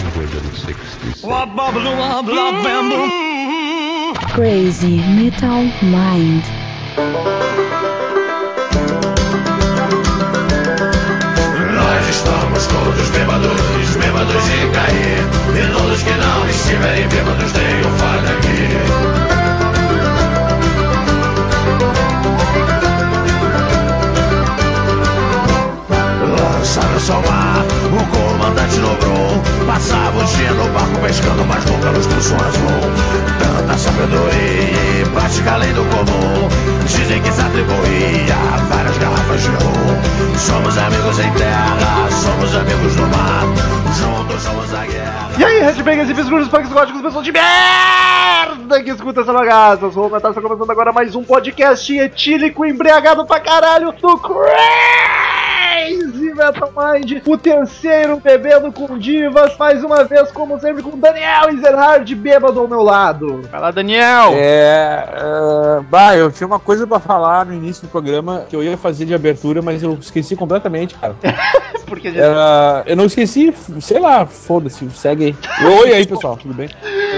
166. Crazy Metal Mind. Nós estamos todos bêbados, bêbados de cair. E todos que não estiverem bêbados tenham falha aqui. Lançaram só mar, o comandante dobrou. Passava o dia no barco pescando, mas nunca nos um azul. Tanta sabedoria e prática além do comum. Dizem que se atribuía a várias garrafas de rum. Somos amigos em terra, somos amigos no mar. Juntos somos a guerra. E aí, headbangers e fisgurus, punks góticos, pessoas de merda que escuta essa bagaça. Eu sou o Natal, está começando agora mais um podcast etílico, embriagado pra caralho do Crazy Metal Mind. O terceiro bebendo com divas, mais uma vez, como sempre, com Daniel Ezerhard bêbado ao meu lado. Vai lá, Daniel! É. é, bah, eu tinha uma coisa pra falar no início do programa que eu ia fazer de abertura, mas eu esqueci completamente, cara. Porque gente... Era, eu não esqueci, sei lá, foda-se, segue aí. Oi aí, pessoal, tudo bem?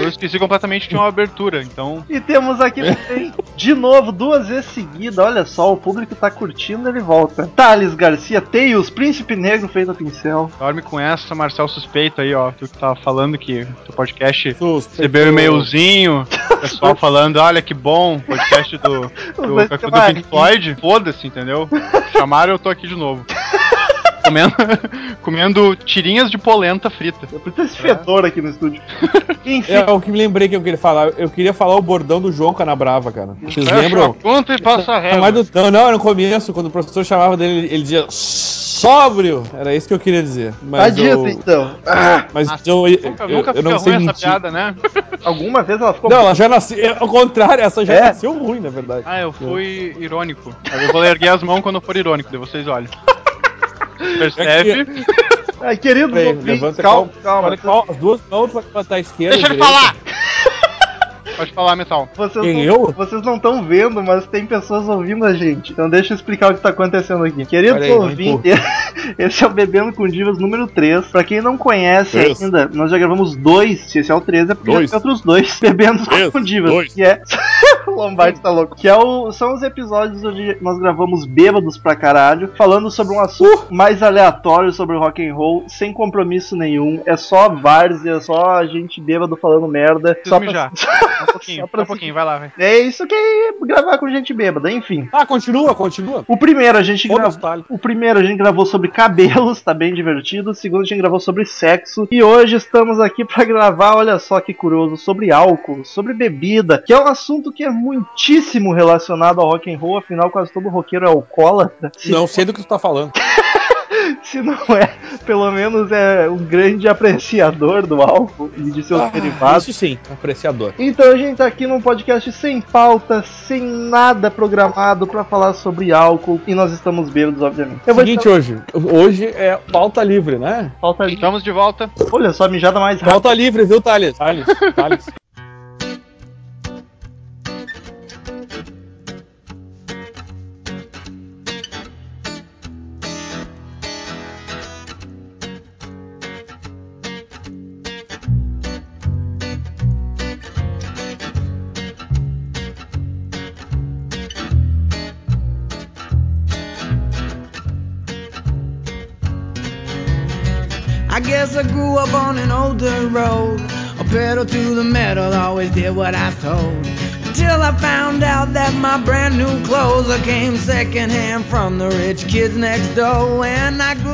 Eu esqueci completamente que tinha uma abertura, então. E temos aqui também, de novo, duas vezes seguida. Olha só, o público tá curtindo, ele volta. Thales Garcia, Tails, Príncipe Negro feito a pincel. Dorme com essa, Marcel suspeito aí, ó. Tu que tava falando que o podcast recebeu um e-mailzinho, o pessoal falando, olha que bom, podcast do, do, do, do Pink Floyd. Foda-se, entendeu? Chamaram, eu tô aqui de novo. Comendo, comendo tirinhas de polenta frita. Eu preciso esse fedor aqui no estúdio. Enfim, É o que me lembrei que eu queria falar. Eu queria falar o bordão do João Canabrava, cara. Vocês Fecha lembram? conta e passa a Não, mas régua. do- não, não, era no começo, quando o professor chamava dele, ele dizia sóbrio. Era isso que eu queria dizer. tá Mas dito eu, então. Ah, mas Nossa, eu, eu, Nunca, eu, nunca eu fica não sei ruim essa mentir. piada, né? alguma vez ela ficou. Não, ela já nasceu. é, Ao contrário, essa já É? nasceu ruim, na verdade. Ah, eu fui irônico. Eu vou erguer as mãos quando eu for irônico, daí vocês olham. Percebe? Ai, querido, levanta calma, calma. calma. As duas mãos pra levantar a esquerda. Deixa ele falar! Pode falar, Metal. Vocês Quem, não, eu? vocês não estão vendo, mas tem pessoas ouvindo a gente. Então deixa eu explicar o que tá acontecendo aqui. Queridos aí, ouvintes, esse é o Bebendo com Divas número 3. Pra quem não conhece Três. ainda, nós já gravamos dois. Se esse é o 13, é porque Dois. já tem outros dois Bebendo Três. com Divas. Dois. Que é. O Lombardi tá louco. Que é o... são os episódios onde nós gravamos bêbados pra caralho, falando sobre um assunto Uh! mais aleatório sobre o rock and roll, sem compromisso nenhum. É só várzea, é só a gente bêbado falando merda. Preciso Só mijar. pra... Só um pouquinho, Só pra um pouquinho, vai lá, vai. É isso que é gravar com gente bêbada, enfim. Ah, continua, continua. O primeiro a gente gravou. O primeiro a gente gravou sobre cabelos, tá bem divertido. O segundo a gente gravou sobre sexo. E hoje estamos aqui pra gravar, olha só que curioso, sobre álcool, sobre bebida, que é um assunto que é muitíssimo relacionado ao rock and roll, afinal quase todo roqueiro é alcoólatra. Se, Não sei do que tu tá falando. se não é, pelo menos é um grande apreciador do álcool e de seus Ah, derivados. Isso sim, apreciador. Então a gente tá aqui num podcast sem pauta, sem nada programado pra falar sobre álcool e nós estamos bêbados, obviamente. Eu Seguinte hoje. Hoje é pauta livre, né? pauta ali. Estamos de volta. Olha só, mijada mais rápida. Pauta livre, viu, Thales? Thales, Thales. pedal to the metal, always did what I told. Till I found out that my brand new clothes I came secondhand from the rich kids next door. When I grew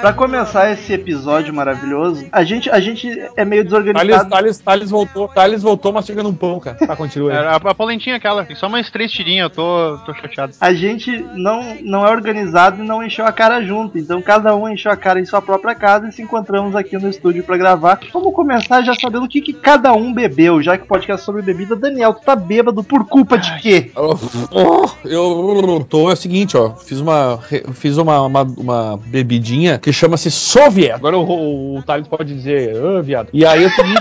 Pra começar esse episódio maravilhoso, a gente, a gente é meio Thales, desorganizado. Thales, Thales voltou. Thales voltou mastigando um pão, cara. Tá, continua aí. A, a polentinha aquela, tem só mais três tirinhas, eu tô, tô chateado. A gente não, não é organizado e não encheu a cara junto. Então cada um encheu a cara em sua própria casa e se encontramos aqui no estúdio pra gravar. Vamos começar já sabendo o que, que cada um bebeu, já que o podcast é sobre bebida. Daniel, tu tá bêbado por culpa de quê? Oh, oh, eu tô, é o seguinte, ó. Fiz uma, fiz uma, uma, uma bebidinha que chama-se Soviet. Agora o, o, o Thales pode dizer, ah, viado. E aí é o.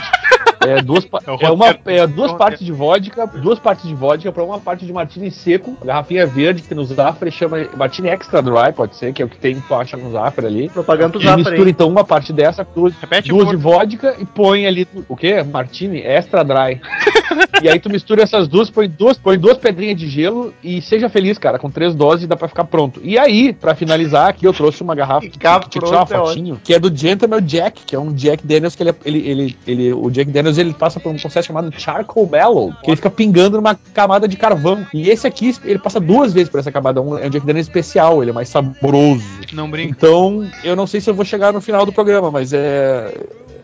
É, duas, pa- É o é uma, é duas É partes de vodka, duas partes de vodka pra uma parte de martini seco, garrafinha verde que no Zafra chama martini extra dry, pode ser, que é o que tem, tu acha no Zafra ali. Propaganda do E Zafra mistura aí. então uma parte dessa, duas, Repete, duas de vodka e põe ali o quê? Martini extra dry. e aí tu mistura essas duas, põe duas, põe duas pedrinhas de gelo e seja feliz, cara, com três doses dá pra ficar pronto. E aí, pra finalizar, aqui eu trouxe uma garrafa que, que pronto é fotinho, que é do Gentleman Jack, que é um Jack Daniels que ele, é- ele, ele, ele o Jack Daniels ele passa por um processo chamado charcoal mellow, que ele fica pingando numa camada de carvão. E esse aqui, ele passa duas vezes por essa camada. Um, é um Jack Daniels especial, ele é mais saboroso. Não brinca. Então, eu não sei se eu vou chegar no final do programa, mas é.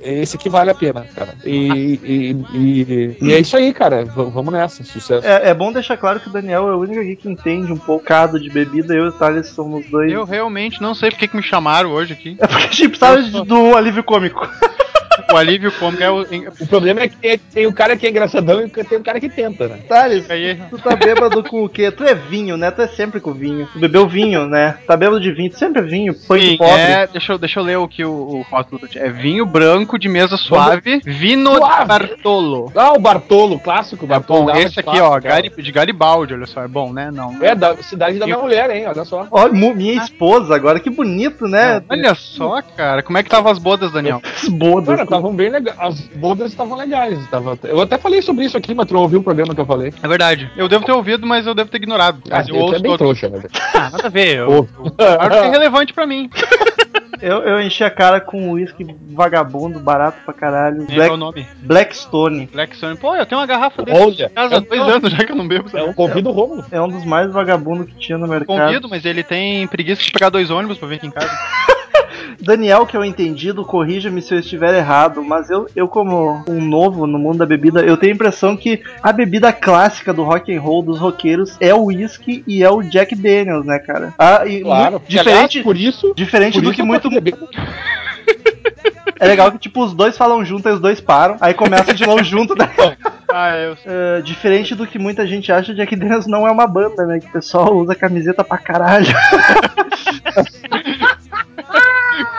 Esse aqui vale a pena, cara. E, e, e- e é isso aí, cara. V- vamos nessa. Sucesso. É, é bom deixar claro que o Daniel é o único aqui que entende um bocado de bebida. Eu e o Thales somos dois. Eu realmente não sei porque que me chamaram hoje aqui. É porque a gente precisava do alívio cômico. O alívio cômico é o. O problema é que tem, tem o cara que é engraçadão e tem o cara que tenta, né? Thales, Aí, tu tá bêbado com o quê? Tu é vinho, né? Tu é sempre com vinho. Tu bebeu vinho, né? Tá bêbado de vinho. Tu sempre é vinho. Põe de Sim, pobre. é, deixa, eu, deixa eu ler o que o, rótulo. É vinho branco de mesa suave, vino Suave. Bartolo. Ah, o Bartolo, clássico. É Bartolo bom, dava esse de aqui, clássico, ó. Gari- de Garibaldi, olha só, é bom, né? Não. É, da cidade da minha Eu- mulher, hein? Olha só. Olha, minha esposa agora, que bonito, né? Olha só, cara, como é que tava as bodas, Daniel? As bodas. Cara, estavam bem legais. As bodas estavam legais. Tava... Eu até falei sobre isso aqui, mas tu não ouviu o programa que eu falei. É verdade. Eu devo ter ouvido, mas eu devo ter ignorado. Ah, eu tu é ouço bem todo. trouxa, né? Ah, nada a ver. Eu, Ouve. Claro que é relevante pra mim. Eu, eu enchi a cara com um uísque vagabundo, barato pra caralho. Nem é o Black, nome. Blackstone. Black Sun. Pô, eu tenho uma garrafa desse Olha, em casa há eu- dois anos já que eu não bebo. É um convido o Rômulo. É um dos mais vagabundos que tinha no mercado. Convido, mas ele tem preguiça de pegar dois ônibus pra vir aqui em casa. Daniel, que é o entendido, corrija-me se eu estiver errado, mas eu, eu como um novo no mundo da bebida, eu tenho a impressão que a bebida clássica do rock and roll dos roqueiros é o whisky e é o Jack Daniels, né, cara? Ah, e Claro. muito- que, aliás, diferente, por isso. diferente Por do isso que muito é legal que tipo os dois falam junto, aí os dois param, aí começam de novo junto, né? Ah, eu. Ah, diferente do que muita gente acha, Jack Daniels não é uma banda, né? Que o pessoal usa camiseta pra caralho.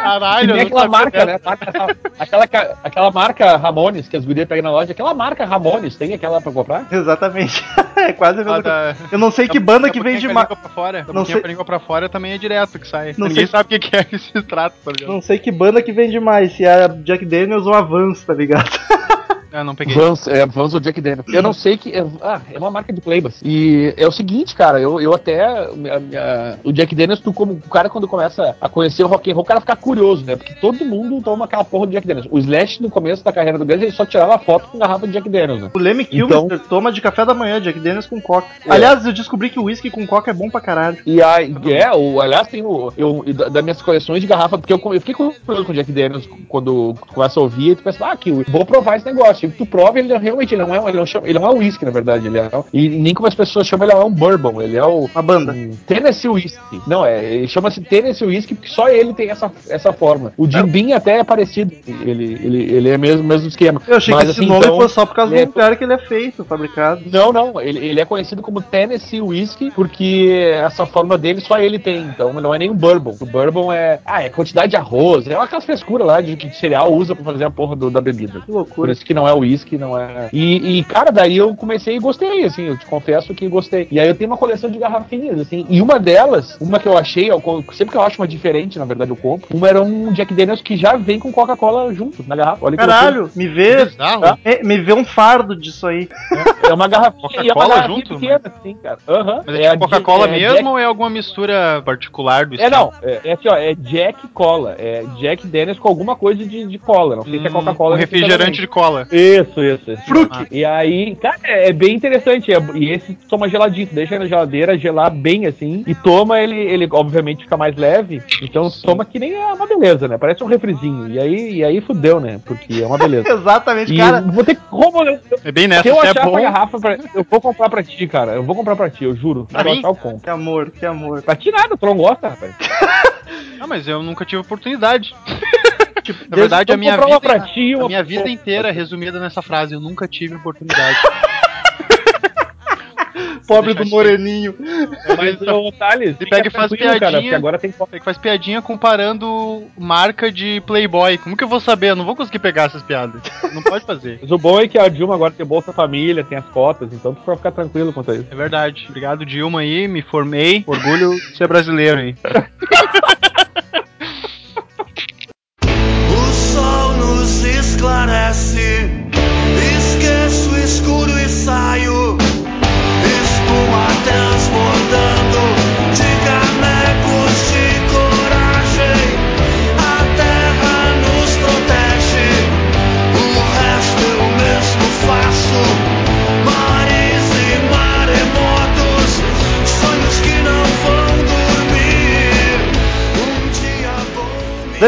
Que Caralho, não aquela marca, né? Marca- aquela, aquela marca Ramones que as gurias pegam na loja. Aquela marca Ramones, tem aquela pra comprar? Exatamente. é quase a mesma Ah, coisa. Eu não sei que da- banda da que vende a pra fora. Da Não sei- a língua pra fora também é direto que sai. Não Ninguém sei- sabe o que que é que se trata, tá ligado? Não sei que banda que vende mais, se é a Jack Daniels ou a Vans, tá ligado? Ah, não peguei. Vans, é, Vans ou Jack Daniels. Eu não sei que. É, ah, é uma marca de Playbus. E é o seguinte, cara, eu, eu até. minha- minha- o Jack Daniels, tu, como o cara, quando começa a conhecer o rock and roll, o cara fica curioso, né? Porque todo mundo toma aquela porra do Jack Daniels. O Slash, no começo da carreira do Guns, ele só tirava foto com garrafa de Jack Daniels, né? O Lemmy Então- toma de café da manhã, Jack Daniels com coca. É. Aliás, eu descobri que o whisky com coca é bom pra caralho. E aí, é, o, aliás, tem o. Eu, da- das minhas coleções de garrafa, porque eu, eu fiquei curioso com o Jack Daniels quando começa a ouvir, e tu pensa, ah, que vou provar esse negócio. E tu prova, ele realmente ele não é, ele não, chama, ele não é um whisky, na verdade. Ele é, e nem como as pessoas chamam, ele é um bourbon. Ele é o. Uma banda. um Tennessee Whiskey. Não, é, ele chama-se Tennessee Whiskey porque só ele tem essa, essa forma. O Jim Beam até é parecido. Ele, ele, ele é mesmo mesmo esquema. Eu achei Mas, que esse assim, nome então, fosse só por causa ele é- do lugar que ele é feito, fabricado. não, não, ele, ele é conhecido como Tennessee Whiskey porque essa forma dele só ele tem, então não é nem um bourbon. O bourbon é, ah, é quantidade de arroz, é aquelas frescuras lá de que cereal usa pra fazer a porra do- da bebida. Que Por loucura. isso que não é whisky, não é. E, e, cara, daí eu comecei e gostei, assim, eu te confesso que gostei. E aí eu tenho uma coleção de garrafinhas, assim, e uma delas, uma que eu achei, eu sempre que eu acho uma diferente, na verdade, eu compro, uma era um Jack Daniels que já vem com Coca-Cola junto na garrafa. Olha que Caralho, me vê. Bizarro. é, me vê um fardo disso aí. loucura. É uma garrafinha e é uma Coca-Cola garrafinha junto, pequena, assim, cara. Aham. Mas é, a tipo Coca-Cola é mesmo Jack- ou é alguma mistura particular do É, estilo? não, é, é assim, ó, é Jack Cola. É Jack Daniels com alguma coisa de, de cola. Não sei se é Hum, Coca-Cola. Um refrigerante de cola. Isso, isso. isso. Fruc. E aí, cara, é é bem interessante. é- e esse toma geladinho, deixa na geladeira gelar bem assim. E toma ele, ele obviamente fica mais leve. Então toma que nem é uma beleza, né? Parece um refrizinho. E aí, e aí fudeu, né? Porque é uma beleza. Exatamente, E cara. vou ter que. Como, eu- É bem nessa, se eu é achar bom. essa garrafa, pra- eu vou comprar pra ti, cara. Eu vou comprar pra ti, eu juro. Pra mim? eu compro. Que amor, que amor. Pra ti nada, tu não gosta, rapaz. Ah, mas eu nunca tive oportunidade. Tipo, Na verdade, a minha vida, pra ti, uma a minha vida inteira é resumida nessa frase. Eu nunca tive oportunidade. Pobre do moreninho. Mas, ô, Thales, Ele pega e faz cara, piadinha. porque agora tem É que faz piadinha comparando marca de Playboy. Como que eu vou saber? Eu não vou conseguir pegar essas piadas. Não pode fazer. Mas o bom é que a Dilma agora tem Bolsa Família, tem as cotas, então tu pode ficar tranquilo quanto a isso. É verdade. Obrigado, Dilma aí. Me formei. Orgulho de ser brasileiro aí. O sol nos esclarece,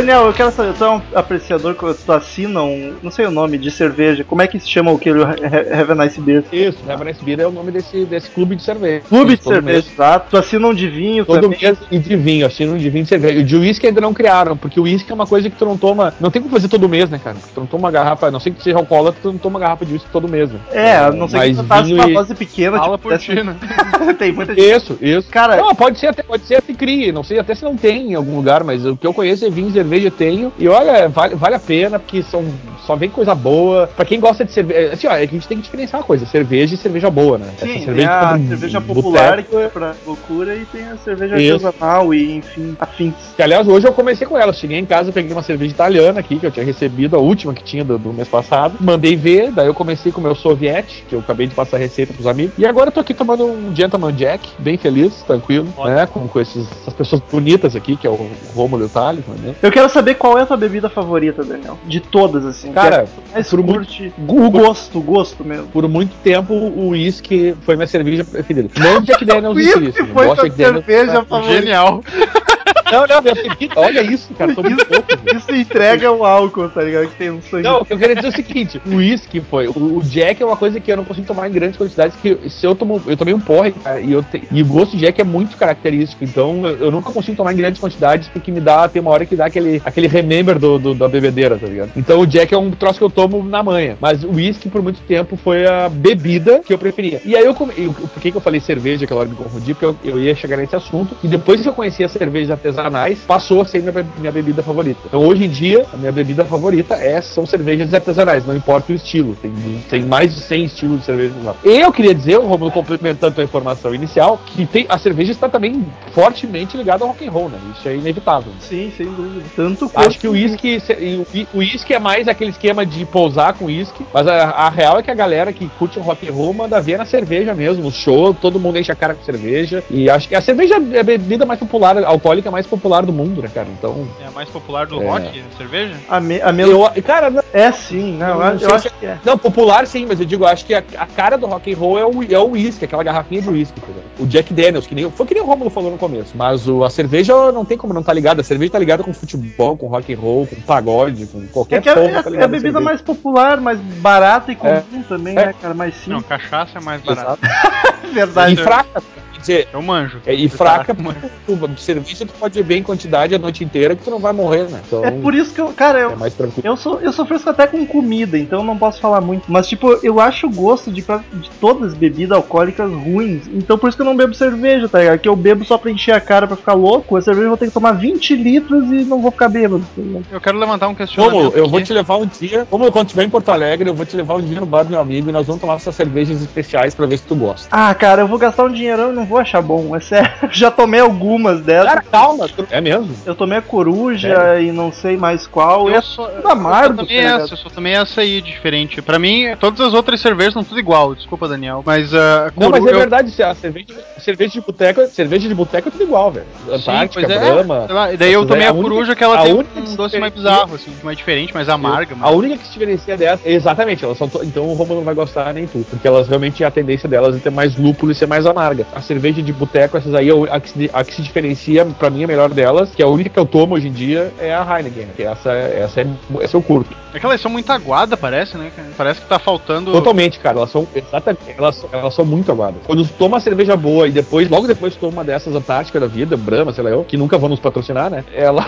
Daniel, eu quero saber, tu é um apreciador que tu assina um, não sei o nome, de cerveja. Como é que se chama aquele Have a Nice Beer? Isso, Reverence Beer é o nome desse, desse clube de cerveja. Clube de cerveja, exato. Tu assina um de vinho Todo também. mês e de vinho, assino um de vinho de cerveja. E de uísque ainda não criaram, porque o uísque é uma coisa que tu não toma. Não tem como fazer todo mês, né, cara? Tu não toma uma garrafa, a não sei que seja alcoólatra, tu não toma garrafa de uísque todo mês, né? É, a não sei que tu faça uma dose pequena, Fala tipo, por ti, né? tem muita gente. Isso, isso. Cara, Não, pode ser até, pode ser até crie, não sei até se não tem em algum lugar, mas o que eu conheço é vinho e cerveja tenho. E olha, vale, vale a pena, porque são, só vem coisa boa. Pra quem gosta de cerveja, assim, ó, é a gente tem que diferenciar uma coisa, cerveja e cerveja boa, né? sim, Essa tem a cerveja boteco, popular que é pra loucura e tem a cerveja Isso. artesanal e, enfim, afins. Que, aliás, hoje eu comecei com ela. Cheguei em casa, peguei uma cerveja italiana aqui, que eu tinha recebido, a última que tinha do, do mês passado. Mandei ver, daí eu comecei com o meu soviete, que eu acabei de passar a receita pros amigos. E agora eu tô aqui tomando um Gentleman Jack, bem feliz, tranquilo, né? Com, com esses, essas pessoas bonitas aqui, que é o Romulo e o Thales, né? Eu quero saber qual é a tua bebida favorita, Daniel. De todas, assim. Cara, é a mais por muito- curte. O gosto, o gosto mesmo. Por muito tempo, o uísque foi minha cerveja preferida. Não Jack Daniels Whisky uísque. foi Daniels. cerveja favorita. Genial. Não, não, minha bebida. Olha isso, cara, tô muito louco. Isso entrega o álcool, tá ligado? Que tem um sangue. Não, eu queria dizer é o seguinte: o uísque foi. O, o Jack é uma coisa que eu não consigo tomar em grandes quantidades. Que se eu tomo. Eu tomei um porre, cara, e, eu te- e o gosto de Jack é muito característico. Então eu, eu nunca consigo tomar em grandes quantidades porque me dá. Tem uma hora que dá aquele, aquele remember do, do- da bebedeira, tá ligado? Então o Jack é um troço que eu tomo na manhã. Mas o uísque, por muito tempo, foi a bebida que eu preferia. E aí eu come... eu- Por que, que eu falei cerveja aquela hora me confundi? Porque eu, eu ia chegar nesse assunto. E depois que eu conheci as cervejas artesanais, passou a ser minha, minha bebida favorita. Então hoje em dia, a minha bebida favorita é, são cervejas artesanais, não importa o estilo. Tem, tem mais de 100 estilos de cerveja artesanal. Eu queria dizer, Romulo complementando a informação inicial, que tem, a cerveja está também fortemente ligada ao rock and roll, né? Isso é inevitável. Sim, sem dúvida. Tanto Acho que o uísque, o uí- o uísque é mais aquele esquema de pousar com uísque, mas a, a real é que a galera que curte o rock and roll manda ver na cerveja mesmo, o show, todo mundo enche a cara com cerveja, e acho que a cerveja é a bebida mais popular, alcoólica mais popular do mundo, né, cara? Então, É a mais popular do É. rock, cerveja? A, me, a eu, cara, não, É sim, não, Não eu, eu acho que é. não, popular sim, mas eu digo, acho que a, a cara do rock and roll é o, é o whisky, aquela garrafinha de whisky, entendeu? O Jack Daniels, que nem, foi que nem o Romulo falou no começo, mas o, a cerveja não tem como não tá ligada, a cerveja tá ligada com futebol, com rock and roll, com pagode, com qualquer É, que é, é- tá é a bebida mais popular, mais barata e comum também, É. né, cara? Mais Não, simples. cachaça é mais barato. Exato. Verdade. E fraca, dizer, Eu manjo. é, e fraca, Tá. tu, cerveja tu pode beber em quantidade a noite inteira que tu não vai morrer, né? Então, É por isso que eu, cara, eu, é mais tranquilo. Eu sou, eu sou fresco até com comida, então eu não posso falar muito. Mas, tipo, eu acho o gosto de, de todas as bebidas alcoólicas ruins. Então por isso que eu não bebo cerveja, tá ligado? Que eu bebo só pra encher a cara pra ficar louco. A cerveja eu vou ter que tomar 20 litros e não vou ficar bêbado. tá? Eu quero levantar um questionamento. Como eu vou te levar um dia, como quando estiver em Porto Alegre, eu vou te levar um dia no bar do meu amigo e nós vamos tomar essas cervejas especiais pra ver se tu gosta. Ah, cara, eu vou gastar um dinheirão e não vou achar bom. É sério. Já tomei algumas delas. Cara, calma, tu- é mesmo? Eu tomei a coruja e não sei mais qual. Eu é sou, tudo amargo, eu só tomei tá ligado? essa, eu só tomei essa aí diferente. Pra mim, todas as outras cervejas são tudo igual. Desculpa, Daniel. Mas a Não, mas é verdade, se a cerveja, cerveja de boteco, cerveja de boteco é tudo igual, velho. Sim, Antártica, pois é. Brahma. Sei lá, e daí eu tomei aí, a, a única- coruja que ela a tem um doce mais bizarro, assim, mais diferente, mais amarga. A Mas... única que se diferencia dessa, exatamente, elas são to- então o Romulo não vai gostar nem tu, porque elas realmente a tendência delas é ter mais lúpulo e ser mais amarga. A cerveja cerveja de boteco, essas aí, eu- a que, se, a que se diferencia, pra mim, a melhor delas, que é a única que eu tomo hoje em dia, é a Heineken. Que essa, essa, é, essa eu curto. É que elas são muito aguadas, parece, né? cara? Parece que tá faltando. Totalmente, cara. Elas são exatamente, elas, elas são muito aguadas. Quando tu toma uma cerveja boa e depois, logo depois tu toma uma dessas Antártica da vida, Brahma, sei lá eu, que nunca vão nos patrocinar, né? Ela,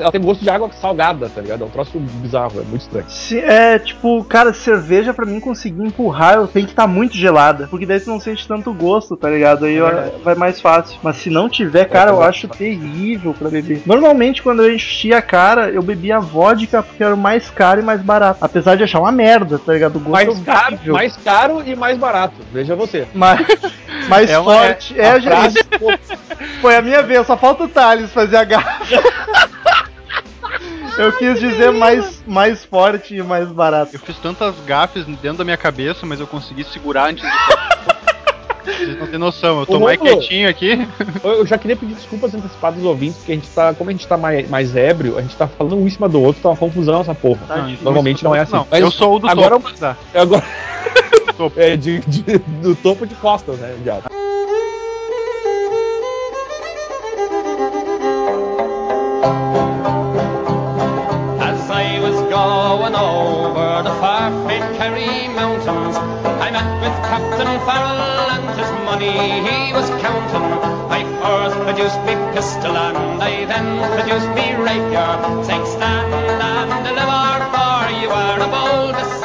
ela tem gosto de água salgada, tá ligado? É um troço bizarro, é muito estranho. Se, é, tipo, cara, cerveja pra mim conseguir empurrar, eu tenho que estar muito gelada. Porque daí tu não sente tanto gosto, tá ligado? Aí vai mais fácil. Mas se não tiver, cara, eu acho terrível pra beber. Normalmente, quando eu enchia a cara, eu bebia vodka porque era o mais caro e mais barato. Apesar de achar uma merda, tá ligado? O gosto Mais é caro, mais caro e mais barato. Veja você. mais, mais É uma- forte. É, A gente, frase- foi a minha vez, só falta o Thales fazer a gafa. Eu quis dizer mais, mais forte e mais barato. Eu fiz tantas gafes dentro da minha cabeça, mas eu consegui segurar antes de. Vocês não têm noção, eu tô Ô, mais quietinho aqui. Eu já queria pedir desculpas antecipadas aos ouvintes, porque a gente tá, como a gente tá mais, mais ébrio, a gente tá falando um em cima do outro, tá uma confusão essa porra. Tá Não. Normalmente não é assim. Não, Mas eu sou o do agora topo, tá? Agora. Topo. é, de, de- do topo de costas, né, viado? As I was going over the far-famed Kerry mountains, met with Captain Farrell and his money he was counting. I first produced me pistol and I then produced me rapier, saying stand and deliver for you are a bold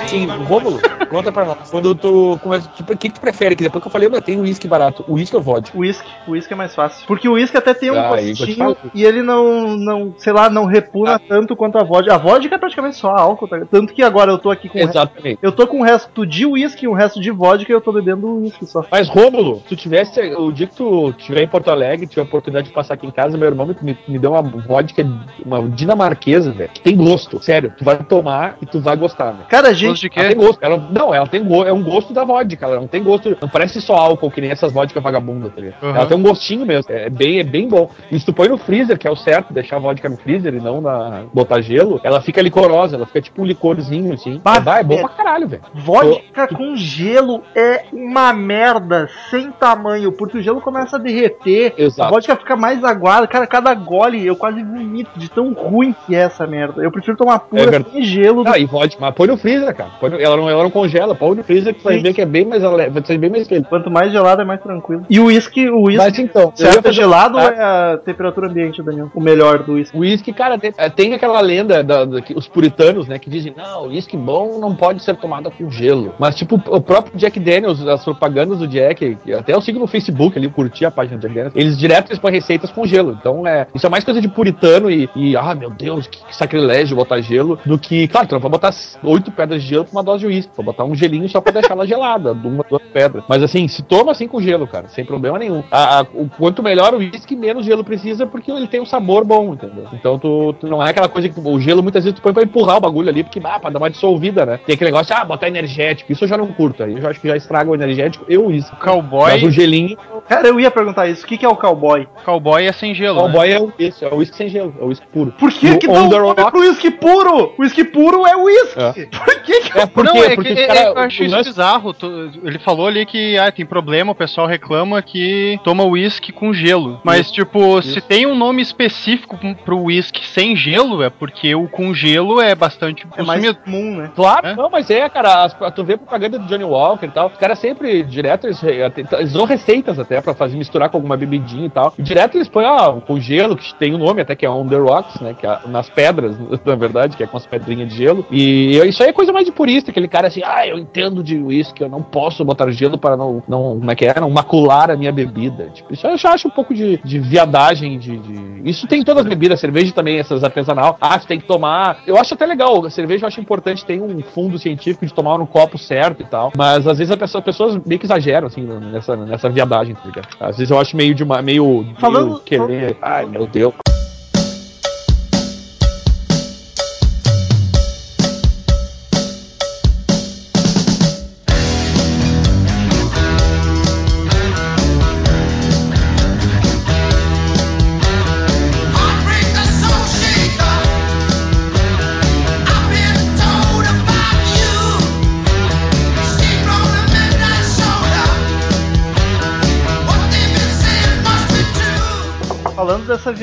Sim. Rômulo, conta pra nós. Quando tu começa. Tipo, o que, tu prefere? Que depois que eu falei, eu tenho uísque barato. Uísque ou vodka? Whisky, whisky é mais fácil. Porque o whisky até tem um Ah, gostinho e ele não, não, sei lá, não repuna Ah. tanto quanto a vodka. A vodka é praticamente só álcool, tá? Tanto que agora eu tô aqui com. Exatamente. Eu tô com o resto de whisky e o resto de vodka e eu tô bebendo whisky só. Mas, Rômulo, se tu tivesse. O dia que tu estiver em Porto Alegre, tiver a oportunidade de passar aqui em casa, meu irmão me, me, deu uma vodka, uma dinamarquesa, velho. Que tem gosto. Sério, tu vai tomar e tu vai gostar, velho. Cara, a Gosto de Ela quê? tem gosto. Ela, não, ela tem gosto. É um gosto da vodka. Ela não tem gosto. Não parece só álcool, que nem essas vodkas vagabundas, tá ligado? Uhum. Ela tem um gostinho mesmo. É bem, é bem bom. E se tu põe no freezer, que é o certo, deixar a vodka no freezer e não na, botar gelo, ela fica licorosa. Ela fica tipo um licorzinho, assim. Bah, é, vai, é bom é. pra caralho, velho. Vodka com gelo é uma merda sem tamanho, porque o gelo começa a derreter, a Exato. vodka fica mais aguada. Cara, cada gole eu quase vomito de tão ruim que é essa merda. Eu prefiro tomar É pura verdade. sem gelo. do- Ah, e vodka. Mas põe no freezer, cara. No- ela, não, ela não congela. Põe no freezer que tu vai ver que é bem mais vai ser bem mais quente. Quanto mais gelado é mais tranquilo. E o uísque, o Mas uísque então, certo é fazer- gelado ou é a temperatura ambiente, Daniel? O melhor do uísque. O uísque, cara, tem, é, tem aquela lenda da, da- que os puritanos, né, que dizem, não, o uísque bom não pode ser tomado com gelo. Mas, tipo, o próprio Jack Daniels, as propagandas do Jack, que até eu sigo no Facebook ali, eu curti a página do Jack Daniels, eles direto eles põem receitas com gelo. Então, é, isso é mais coisa de puritano e, e, ah, meu Deus, que, que sacrilégio botar gelo, do que, claro, tu não vai botar oito pedras de gelo pra uma dose de uísque, vai botar um gelinho só pra deixar ela gelada, de uma, duas pedras. Mas, assim, se toma assim com gelo, cara, sem problema nenhum. A- a- o quanto melhor o uísque, menos gelo precisa, porque ele tem um sabor bom, entendeu? Então tu, tu não é aquela coisa que tu- o gelo muitas vezes tu põe pra empurrar o bagulho ali, porque ah, pra dar uma dissolvida, né? Tem aquele negócio, ah, botar energético. Isso eu já não curto. Aí eu já acho que já estraga o energético e o uísque. Cowboy, Mas o gelinho, Cara, eu ia perguntar isso. O que, que é o cowboy? cowboy é sem gelo. o né? boy é o isso, é o uísque sem gelo, é o uísque puro. Por que No que The come Rocks- pro uísque puro? O uísque puro é uísque. É. Por que que... É porque, não, é porque que, é- cara, é eu acho isso lance- bizarro. Ele falou ali que ah, tem problema, o pessoal reclama que toma uísque com gelo. Mas, tipo, se tem um nome específico pro uísque sem gelo, é porque o com gelo é bastante É mais comum, né? Claro, É? não, mas é, cara, as- tu vê propaganda do Johnny Walker e tal, os caras sempre, direto, eles, eles dão receitas até pra fazer, misturar com alguma bebidinha e tal, e direto eles põem, ó, com gelo, que tem o nome até, que é On The Rocks, né, que é nas pedras, na verdade, que é com as pedrinhas de gelo, e isso aí é coisa mais de purista, aquele cara assim, ah, eu entendo de uísque, eu não posso botar gelo para não, não, como é que é, não macular a minha bebida, tipo, isso eu já acho um pouco de, de viadagem, de, de- isso tem em todas as bebidas, cerveja também, essas artesanal, ah, tu tem que tomar, eu acho até legal, a cerveja eu acho importante, tem um fundo científico de tomar no copo certo e tal, mas às vezes a pessoa, as pessoas meio que exageram, assim, nessa, nessa viadagem, tá ligado? Às vezes eu acho meio de uma, meio, Falando- meio querer, ai meu Deus.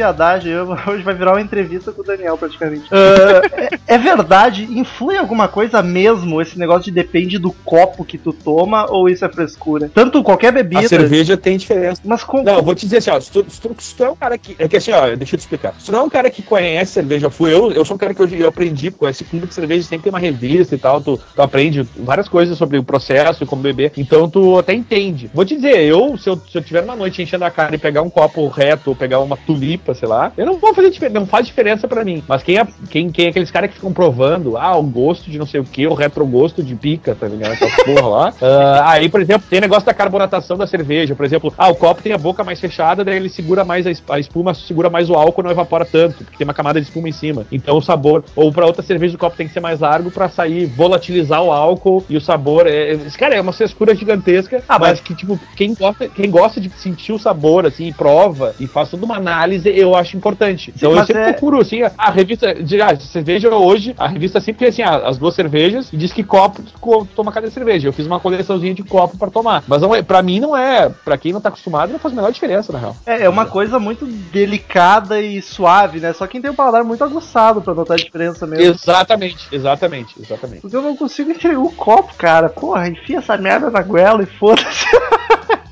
Viadagem, eu- hoje vai virar uma entrevista com o Daniel, praticamente. Ah, é, é verdade? Influi alguma coisa mesmo esse negócio de depende do copo que tu toma ou isso é frescura? Tanto qualquer bebida. A cerveja tem diferença. Mas com. Não, eu vou te dizer assim, ó, se tu, se tu- se tu é um cara que. É que assim, ó, deixa eu te explicar. Se tu não é um cara que conhece cerveja, fui eu, eu sou um cara que hoje eu aprendi, com esse clube de cerveja sempre tem uma revista e tal, tu, tu aprende várias coisas sobre o processo e como beber, então tu até entende. Vou te dizer, eu, se eu, se eu tiver uma noite enchendo a cara e pegar um copo reto ou pegar uma tulipa, sei lá, eu não vou fazer diferença, não faz diferença pra mim. Mas quem é, quem, quem é aqueles caras que ficam provando, ah, o gosto de não sei o que, o retrogosto de pica, tá ligado? Essa porra lá. Ah, aí, por exemplo, tem negócio da carbonatação da cerveja, por exemplo, ah, o copo tem a boca mais fechada, daí ele segura mais a, es- a espuma, segura mais o álcool, não evapora tanto, porque tem uma camada de espuma em cima. Então o sabor, ou pra outra cerveja o copo tem que ser mais largo pra sair, volatilizar o álcool e o sabor. É, é- cara, é uma frescura gigantesca, Ah, mas- mas que, tipo, quem gosta, quem gosta de sentir o sabor, assim, e prova e faz toda uma análise, eu acho importante. Então eu sempre é- procuro, assim, a, revista de ah, cerveja hoje, a revista sempre tem assim, ah, as duas cervejas e diz que copo tu, toma cada cerveja. Eu fiz uma coleçãozinha de copo pra tomar. Mas não é, pra mim não é, pra quem não tá acostumado, não faz a menor diferença, na real. É, é uma coisa muito delicada e suave, né? Só quem tem o paladar muito aguçado pra notar a diferença mesmo. Exatamente, exatamente, exatamente. Porque eu não consigo enxergar o copo, cara. Porra, enfia essa merda na goela e foda-se.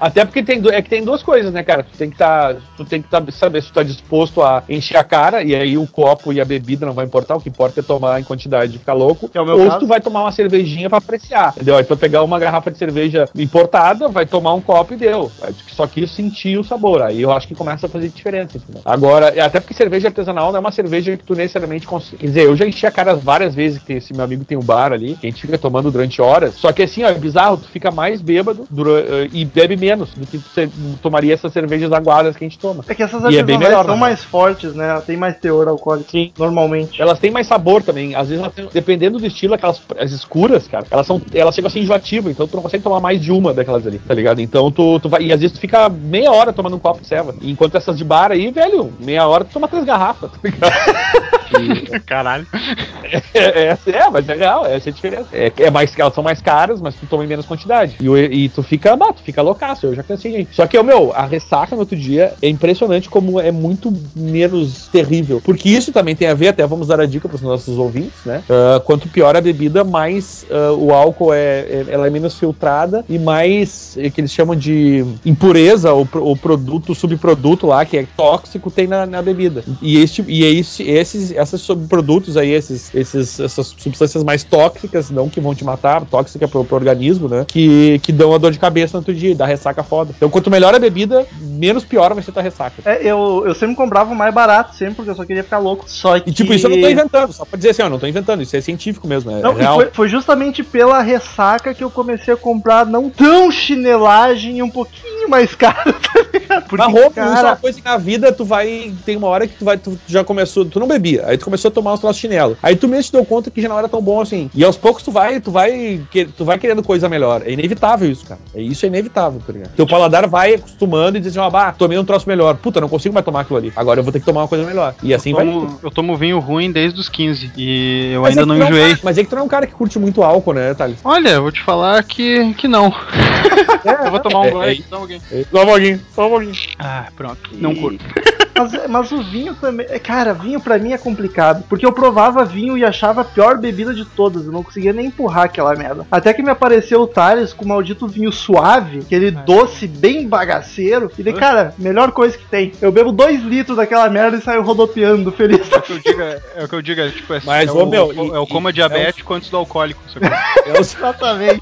Até porque tem, é que tem duas coisas, né, cara? Tu tem que tá, tu tem que tá, saber se tu tá disposto a encher a cara, e aí o copo e a bebida não vai importar, o que importa é tomar em quantidade e ficar louco. É ou caso. se tu vai tomar uma cervejinha pra apreciar, entendeu? Aí tu vai pegar uma garrafa de cerveja importada, vai tomar um copo e deu. Só que sentir o sabor. Aí eu acho que começa a fazer diferença. entendeu? Agora, é até porque cerveja artesanal não é uma cerveja que tu necessariamente consegue. Quer dizer, eu já enchi a cara várias vezes que esse meu amigo tem um bar ali, que a gente fica tomando durante horas. Só que assim, ó, é bizarro, tu fica mais bêbado dura- eh, e bebe menos do que tu se- tomaria essas cervejas aguadas que a gente toma. É que essas E é bem melhor, são né? mais fortes, né? Tem mais teor alcoólico. Sim. Normalmente. Elas têm mais sabor também. Às vezes, elas têm- dependendo do estilo, aquelas as escuras, cara, elas são. Elas chegam a ser enjoativas, então tu não consegue tomar mais de uma daquelas ali, tá ligado? Então tu, tu vai. E às vezes tu fica meia hora tomando um copo de ceva. E enquanto essas de bar aí, velho, meia hora tu toma três garrafas, tá ligado? Caralho. É, é, é, mas é real, essa é a diferença. É, é mais, elas são mais caras, mas tu toma em menos quantidade. E, e tu fica, bah, tu fica loucaço, eu já cansei, gente. Só que, meu, a ressaca no outro dia é impressionante como é muito menos terrível. Porque isso também tem a ver, até vamos dar a dica pros nossos ouvintes, né? Ah, quanto pior a bebida, mais ah, o álcool é, é- ela é menos filtrada e mais, é, que eles chamam de impureza, pro- ou produto, subproduto lá, que é tóxico, tem na, na bebida. E, este, e é esse, esses, esses subprodutos aí, esses, esses, essas substâncias mais tóxicas, não que vão te matar, tóxica pro, pro organismo, né? Que, que dão a dor de cabeça no outro dia, dá ressaca foda. Então, quanto melhor a bebida, menos pior vai ser tua ressaca. É, eu, eu sempre comprava o mais barato, sempre, porque eu só queria ficar louco. Só que. E tipo, isso eu não tô inventando, só pra dizer assim, ó, não tô inventando, isso é científico mesmo, é, Não, real. foi, foi justamente pela ressaca que eu comecei a comprar não tão chinelagem e um pouquinho mais caro, tá ligado? Porque, roupa, usa cara, uma coisa que na vida tu vai. Tem uma hora que tu vai. Tu já começou. Tu não bebia. Aí tu começou a tomar os troços de chinelo. Aí tu mesmo te deu conta que já não era tão bom assim. E aos poucos tu vai, tu vai. que- Tu vai querendo coisa melhor. É inevitável isso, cara. É, isso é inevitável, tá ligado? Teu paladar vai acostumando e diz assim, ó, bah, tomei um troço melhor. Puta, não consigo mais tomar aquilo ali. Agora eu vou ter que tomar uma coisa melhor. E assim eu, vai. tomo, eu tomo vinho ruim desde os 15 e eu Mas ainda é não tu é um enjoei. cara- mas é que tu não é um cara que curte muito álcool, né, Thales? Olha, eu vou te falar que, que não. eu vou tomar um É, gole. é- então Só um pouquinho, só pouquinho. Ah, pronto. Não E- curto. Mas, mas o vinho também. é, Cara, vinho pra mim é complicado. Porque eu provava vinho e achava a pior bebida de todas. Eu não conseguia nem empurrar aquela merda. Até que me apareceu o Thales com o maldito vinho suave, aquele doce bem bagaceiro. E daí, cara, melhor coisa que tem. Eu bebo dois litros daquela merda e saio rodopiando feliz. É o que eu digo, é, é o que eu digo, é, tipo, é, Mas, é, o, meu, é o coma diabético antes do alcoólico. É, Exatamente.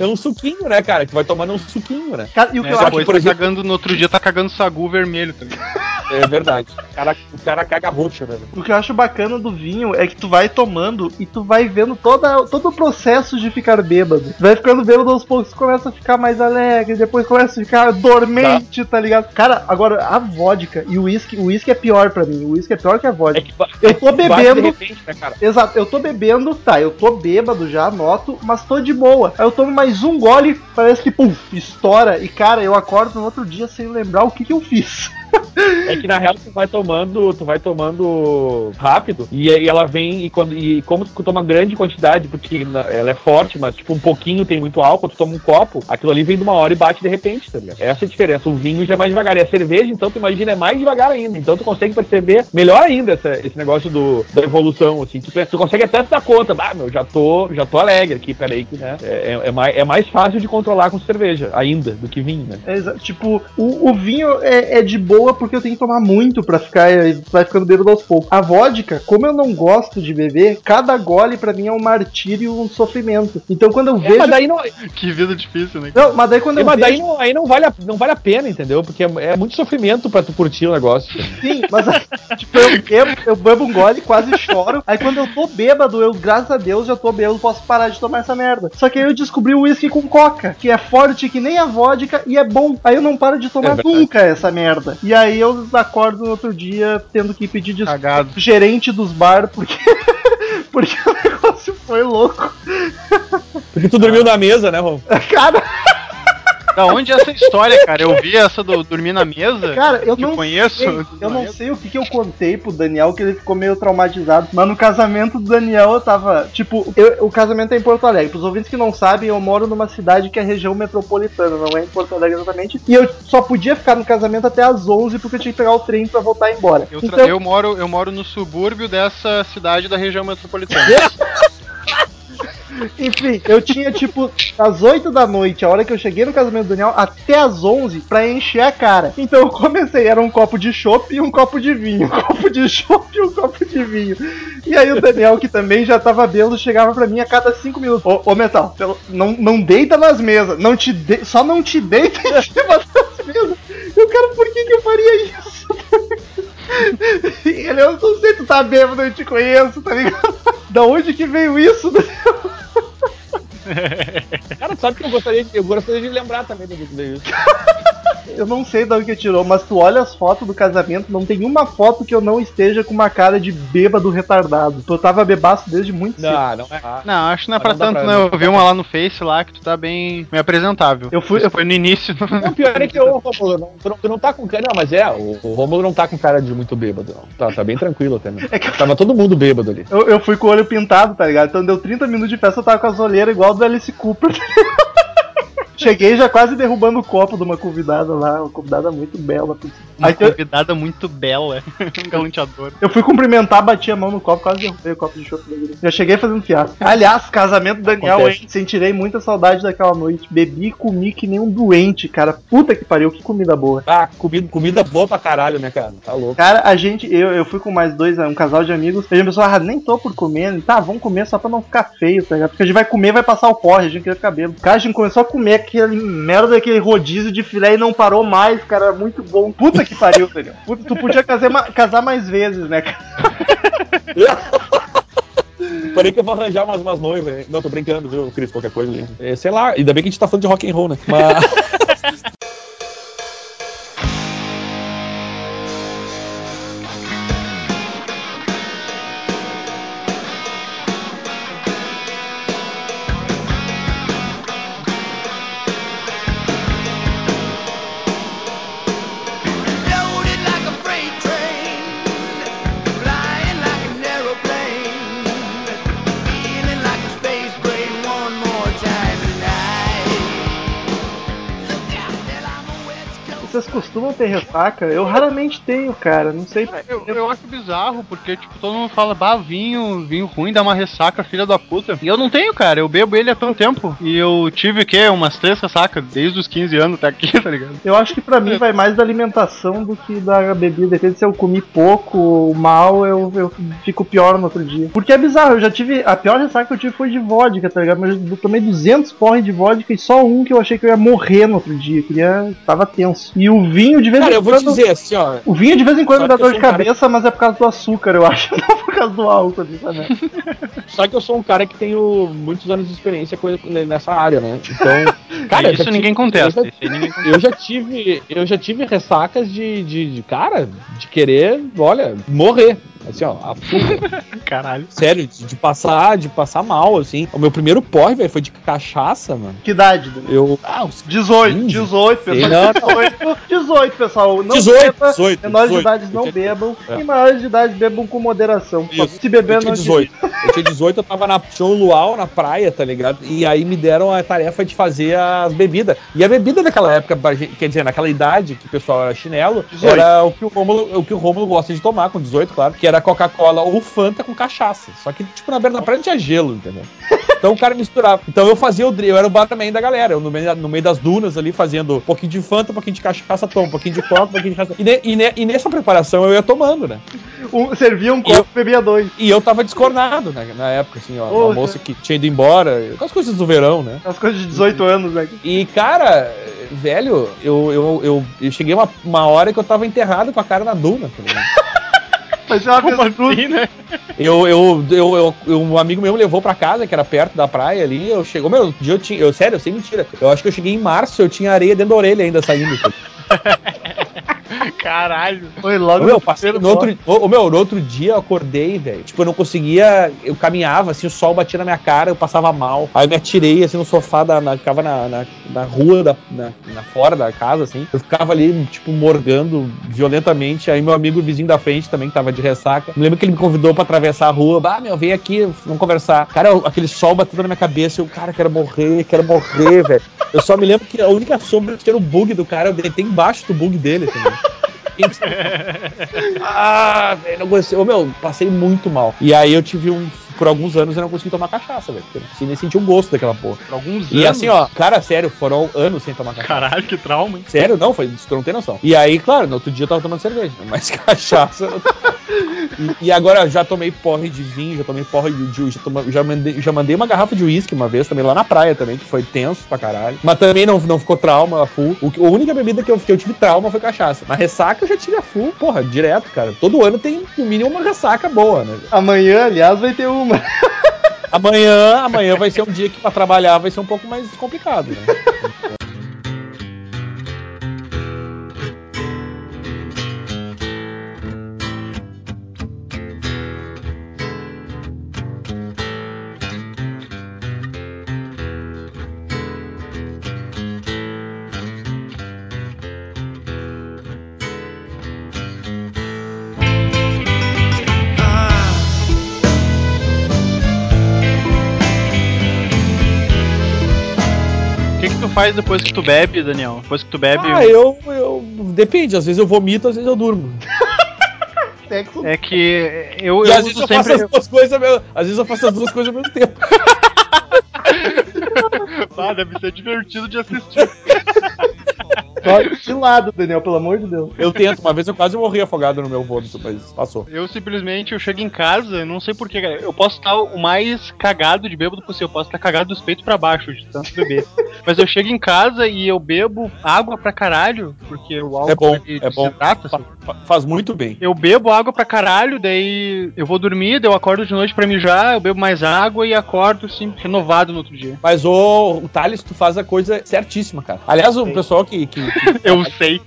É um suquinho, né, cara? Que vai tomando um suquinho, né? Cara, e o que É, eu acho depois por tá exemplo- cagando, no outro dia tá cagando sagu vermelho também. É verdade. O cara, o cara caga roxa, velho. O que eu acho bacana do vinho é que tu vai tomando e tu vai vendo toda, todo o processo de ficar bêbado. Tu vai ficando bêbado aos poucos, começa a ficar mais alegre, depois começa a ficar dormente, tá, ligado? Cara, agora a vodka e o uísque, o uísque é pior pra mim. O uísque é pior que a vodka. É que Eu tô bebendo. de repente, né, cara? Exato, eu tô bebendo, tá, eu tô bêbado já, noto, mas tô de boa. Aí eu tomo mais um gole, parece que, pum, estoura. E cara, eu acordo no outro dia sem lembrar o que que eu fiz. É que na real tu vai tomando, tu vai tomando rápido e, e ela vem e, quando, e como tu toma grande quantidade, porque ela é forte, mas tipo um pouquinho tem muito álcool, tu toma um copo, aquilo ali vem de uma hora e bate de repente, tá ligado? Essa é a diferença. O vinho já é mais devagar. E a cerveja, então, tu imagina, é mais devagar ainda. Então tu consegue perceber melhor ainda essa- esse negócio do, da evolução, assim. Tu, tu consegue até dar conta, ah, meu, já tô, já tô alegre aqui, peraí, que né? É, é, é mais, é mais fácil de controlar com cerveja ainda do que vinho, né? É tipo, o, o vinho é, é de boa porque eu tenho que tomar muito pra ficar. é, Vai ficando bêbado aos poucos. A vodka, como eu não gosto de beber, cada gole pra mim é um martírio e um sofrimento. Então quando eu É, vejo. mas daí não, Que vida difícil, né? Não, mas daí quando eu mas daí vejo. não, aí não vale, a, não vale a pena, entendeu? Porque é, é muito sofrimento pra tu curtir o negócio. Sim, mas tipo, eu bebo, eu bebo um gole, quase choro. Aí quando eu tô bêbado, eu, graças a Deus, já tô bêbado, posso parar de tomar essa merda. Só que aí eu descobri o uísque com coca, que é forte que nem a vodka e é bom. Aí eu não paro de tomar É nunca essa merda. E aí eu acordo no outro dia tendo que pedir desculpa Cagado. pro gerente dos bar, porque. porque o negócio foi louco. Porque tu dormiu na mesa, né, Ron? Cara, Da onde é essa história, cara? Eu vi essa do dormir na mesa. cara, eu não conheço. sei. Eu não sei o que, que eu contei pro Daniel que ele ficou meio traumatizado. Mas no casamento do Daniel eu tava. Tipo, eu- o casamento é em Porto Alegre. Pros ouvintes que não sabem, eu moro numa cidade que é região metropolitana, não é em Porto Alegre exatamente. E eu só podia ficar no casamento até às 11 porque eu tinha que pegar o trem pra voltar embora. Eu, Então, eu moro, eu moro no subúrbio dessa cidade da região metropolitana. enfim, eu tinha tipo das 8 da noite, a hora que eu cheguei no casamento do Daniel, até às 11 pra encher a cara. Então eu comecei, era um copo de chopp e um copo de vinho. Um copo de chopp e um copo de vinho. E aí o Daniel, que também já tava bêbado, chegava pra mim a cada 5 minutos. Ô, ô Metal, não, não deita nas mesas. Não te de- só não te deita em cima das mesas. Eu, cara, por que, que eu faria isso? Ele, eu não sei, tu tá bêbado, eu te conheço, tá ligado? Da onde que veio isso, Daniel? Cara, tu sabe que eu gostaria de, eu gostaria de lembrar também do veio isso. Eu não sei de onde que tirou, mas tu olha as fotos do casamento, não tem uma foto que eu não esteja com uma cara de bêbado retardado. Tu tava bebaço desde muito cedo. Não, não é. Não, acho que não é pra não tanto, pra- não. não Eu vi uma lá no Face lá que tu tá bem, bem apresentável. Eu fui- eu- foi no início. O pior é que o Romulo, não, tu, não, tu não tá com cara. Não, mas é, o, o Romulo não tá com cara de muito bêbado, não. Tá, tá bem tranquilo até, né? É que- Tava todo mundo bêbado ali. Eu, eu fui com o olho pintado, tá ligado? Então deu 30 minutos de festa, eu tava com as olheiras igual do Alice Cooper. Cheguei já quase derrubando o copo de uma convidada lá, uma convidada muito bela. Uma Aí eu, convidada muito bela. um galanteador. eu fui cumprimentar, bati a mão no copo, quase derrubei o copo de chope. Já cheguei fazendo fiasco. Aliás, casamento do Daniel, Acontece. hein? Sentirei muita saudade daquela noite. Bebi e comi que nem um doente, cara. Puta que pariu, que comida boa. Ah, comida, comida boa pra caralho, né, cara? Tá louco. Cara, a gente, eu, eu fui com mais dois, um casal de amigos, e a gente pensou, ah, nem tô por comer, tá, vamos comer só pra não ficar feio, tá ligado? Porque a gente vai comer vai passar o porre, a gente queria ficar bêbado. Cara, a gente começou a comer aquele merda daquele rodízio de filé e não parou mais, cara, era muito bom. Puta que pariu, Daniel. Puta, tu podia casar, casar mais vezes, né? Parei que eu vou arranjar umas, umas noivas. Não, tô brincando, viu, Cris? Qualquer coisa. É, sei lá, ainda bem que a gente tá falando de rock and roll, né? Mas. ter ressaca? Eu raramente tenho, cara, não sei. Eu, eu acho bizarro, porque, tipo, todo mundo fala, bah, vinho, vinho ruim, dá uma ressaca, filha da puta. E eu não tenho, cara, eu bebo ele há tanto tempo. E eu tive, o quê? Umas três ressacas, desde os 15 anos até aqui, tá ligado? Eu acho que pra mim vai mais da alimentação do que da bebida. Depende se eu comi pouco ou mal, eu, eu fico pior no outro dia. Porque é bizarro, eu já tive. A pior ressaca que eu tive foi de vodka, tá ligado? Mas eu tomei 200 porre de vodka e só um que eu achei que eu ia morrer no outro dia. Eu queria. Tava tenso. E o vinho de vez Cara, em eu vou te quando. dizer assim, ó. O vinho de vez em quando me dá eu dor de cara cabeça, mas é por causa do açúcar, eu acho. Não por causa do álcool, né? Só que eu sou um cara que tenho muitos anos de experiência nessa área, né? Então. Cara, eu isso ninguém tive- contesta. Eu já, Isso ninguém contesta. eu já tive, eu já tive ressacas de, de, de, cara, de querer, olha, morrer. Assim, ó, a fuga. Caralho. Sério, de, de passar, de passar mal, assim. O meu primeiro porre, velho, foi de cachaça, mano. Que idade? Eu. Ah, uns 18, 15. 18, pessoal. Não, 18, 18, pessoal. Não 18, beba, 18, menores de 18. idade não bebam. É. E maiores de idade bebam com moderação. Isso. Se beber Eu tinha não 18. Eu tinha 18, eu tava na um luau na praia, tá ligado? E aí me deram a tarefa de fazer as bebidas. E a bebida naquela época, quer dizer, naquela idade que o pessoal era chinelo, 18. era o que o Rômulo, o que o Rômulo gosta de tomar, com 18, claro, que era Coca-Cola ou Fanta com cachaça. Só que, tipo, na beira da praia tinha gelo, entendeu? Então o cara misturava. Então eu fazia o drink, eu era o barman da galera. Eu no meio, no meio das dunas ali, fazendo um pouquinho de Fanta, um pouquinho de cachaça, toma, um pouquinho de Coca, um pouquinho de cachaça. E, ne- e ne- e nessa preparação eu ia tomando, né? Um, servia um copo, bebia dois. E eu tava descornado né, na época, assim, ó. Uma moça que tinha ido embora, com as coisas do verão, né? As coisas de 18 anos, né? E, cara, velho, eu, eu, eu, eu cheguei uma, uma hora que eu tava enterrado com a cara na duna, tá ligado? Mas é Como assim, né? Eu, eu, eu, eu- um amigo meu me levou pra casa, que era perto da praia ali. Eu chegou, meu, dia eu tinha. Eu, sério, sem mentira. Eu acho que eu cheguei em março, eu tinha areia dentro da orelha ainda saindo. Caralho. Foi logo meu, passei, no outro, ô, meu, no outro dia eu acordei, velho. Tipo, eu não conseguia. Eu caminhava, assim, o sol batia na minha cara, eu passava mal. Aí eu me atirei, assim, no sofá, da, na, ficava na, na, na rua, da, na, na fora da casa, assim. Eu ficava ali, tipo, morgando violentamente. Aí meu amigo vizinho da frente também, que tava de ressaca. Me lembro que ele me convidou pra atravessar a rua. Ah, meu, vem aqui, vamos conversar. Cara, eu- aquele sol batendo na minha cabeça. Eu, cara, quero morrer, quero morrer, velho. Eu só me lembro que a única sombra que tinha no bug do cara, eu deitei embaixo do bug dele, entendeu? Ah, velho, não gostei. Ô, meu, passei muito mal. E aí eu tive um. Por alguns anos eu não consegui tomar cachaça, velho. Porque eu não consegui nem sentir o gosto daquela porra. Por alguns E anos. assim, ó, cara, sério, foram anos sem tomar cachaça. Caralho, que trauma, hein? Sério, não, foi, tu não tem noção. E aí, claro, no outro dia eu tava tomando cerveja, mas cachaça. E, e agora já tomei porre de vinho, já tomei porre de. de já, já, mandei, já mandei uma garrafa de uísque uma vez, também lá na praia também, que foi tenso pra caralho. Mas também não, não ficou trauma a full. O, a única bebida que eu, que eu tive trauma foi cachaça. Mas ressaca eu já tive a full, porra, direto, cara. Todo ano tem no mínimo uma ressaca boa, né? Amanhã, aliás, vai ter uma. Amanhã, amanhã vai ser um dia que pra trabalhar vai ser um pouco mais complicado, né? faz depois que tu bebe, Daniel? Depois que tu bebe. Ah, eu, eu. Depende, às vezes eu vomito, às vezes eu durmo. Sexo. É que eu, E eu às vezes eu faço sempre. as duas coisas, mesmo- às vezes eu faço as duas coisas ao mesmo tempo. Ah, deve ser divertido de assistir. Olha de lado, Daniel, pelo amor de Deus. Eu tento, uma vez eu quase morri afogado no meu vômito, mas passou. Eu simplesmente eu chego em casa, não sei porquê, cara. Eu posso estar o mais cagado de bêbado possível. Eu posso estar cagado dos peitos pra baixo de tanto beber. Mas eu chego em casa e eu bebo água pra caralho, porque o álcool É bom, ele é bom. sabe? fa- faz muito bem. Eu bebo água pra caralho, daí eu vou dormir, daí eu acordo de noite pra mijar, eu bebo mais água e acordo, assim, renovado no outro dia. Mas o, o Thales, tu faz a coisa certíssima, cara. Aliás, o pessoal que, que, que- Eu sei.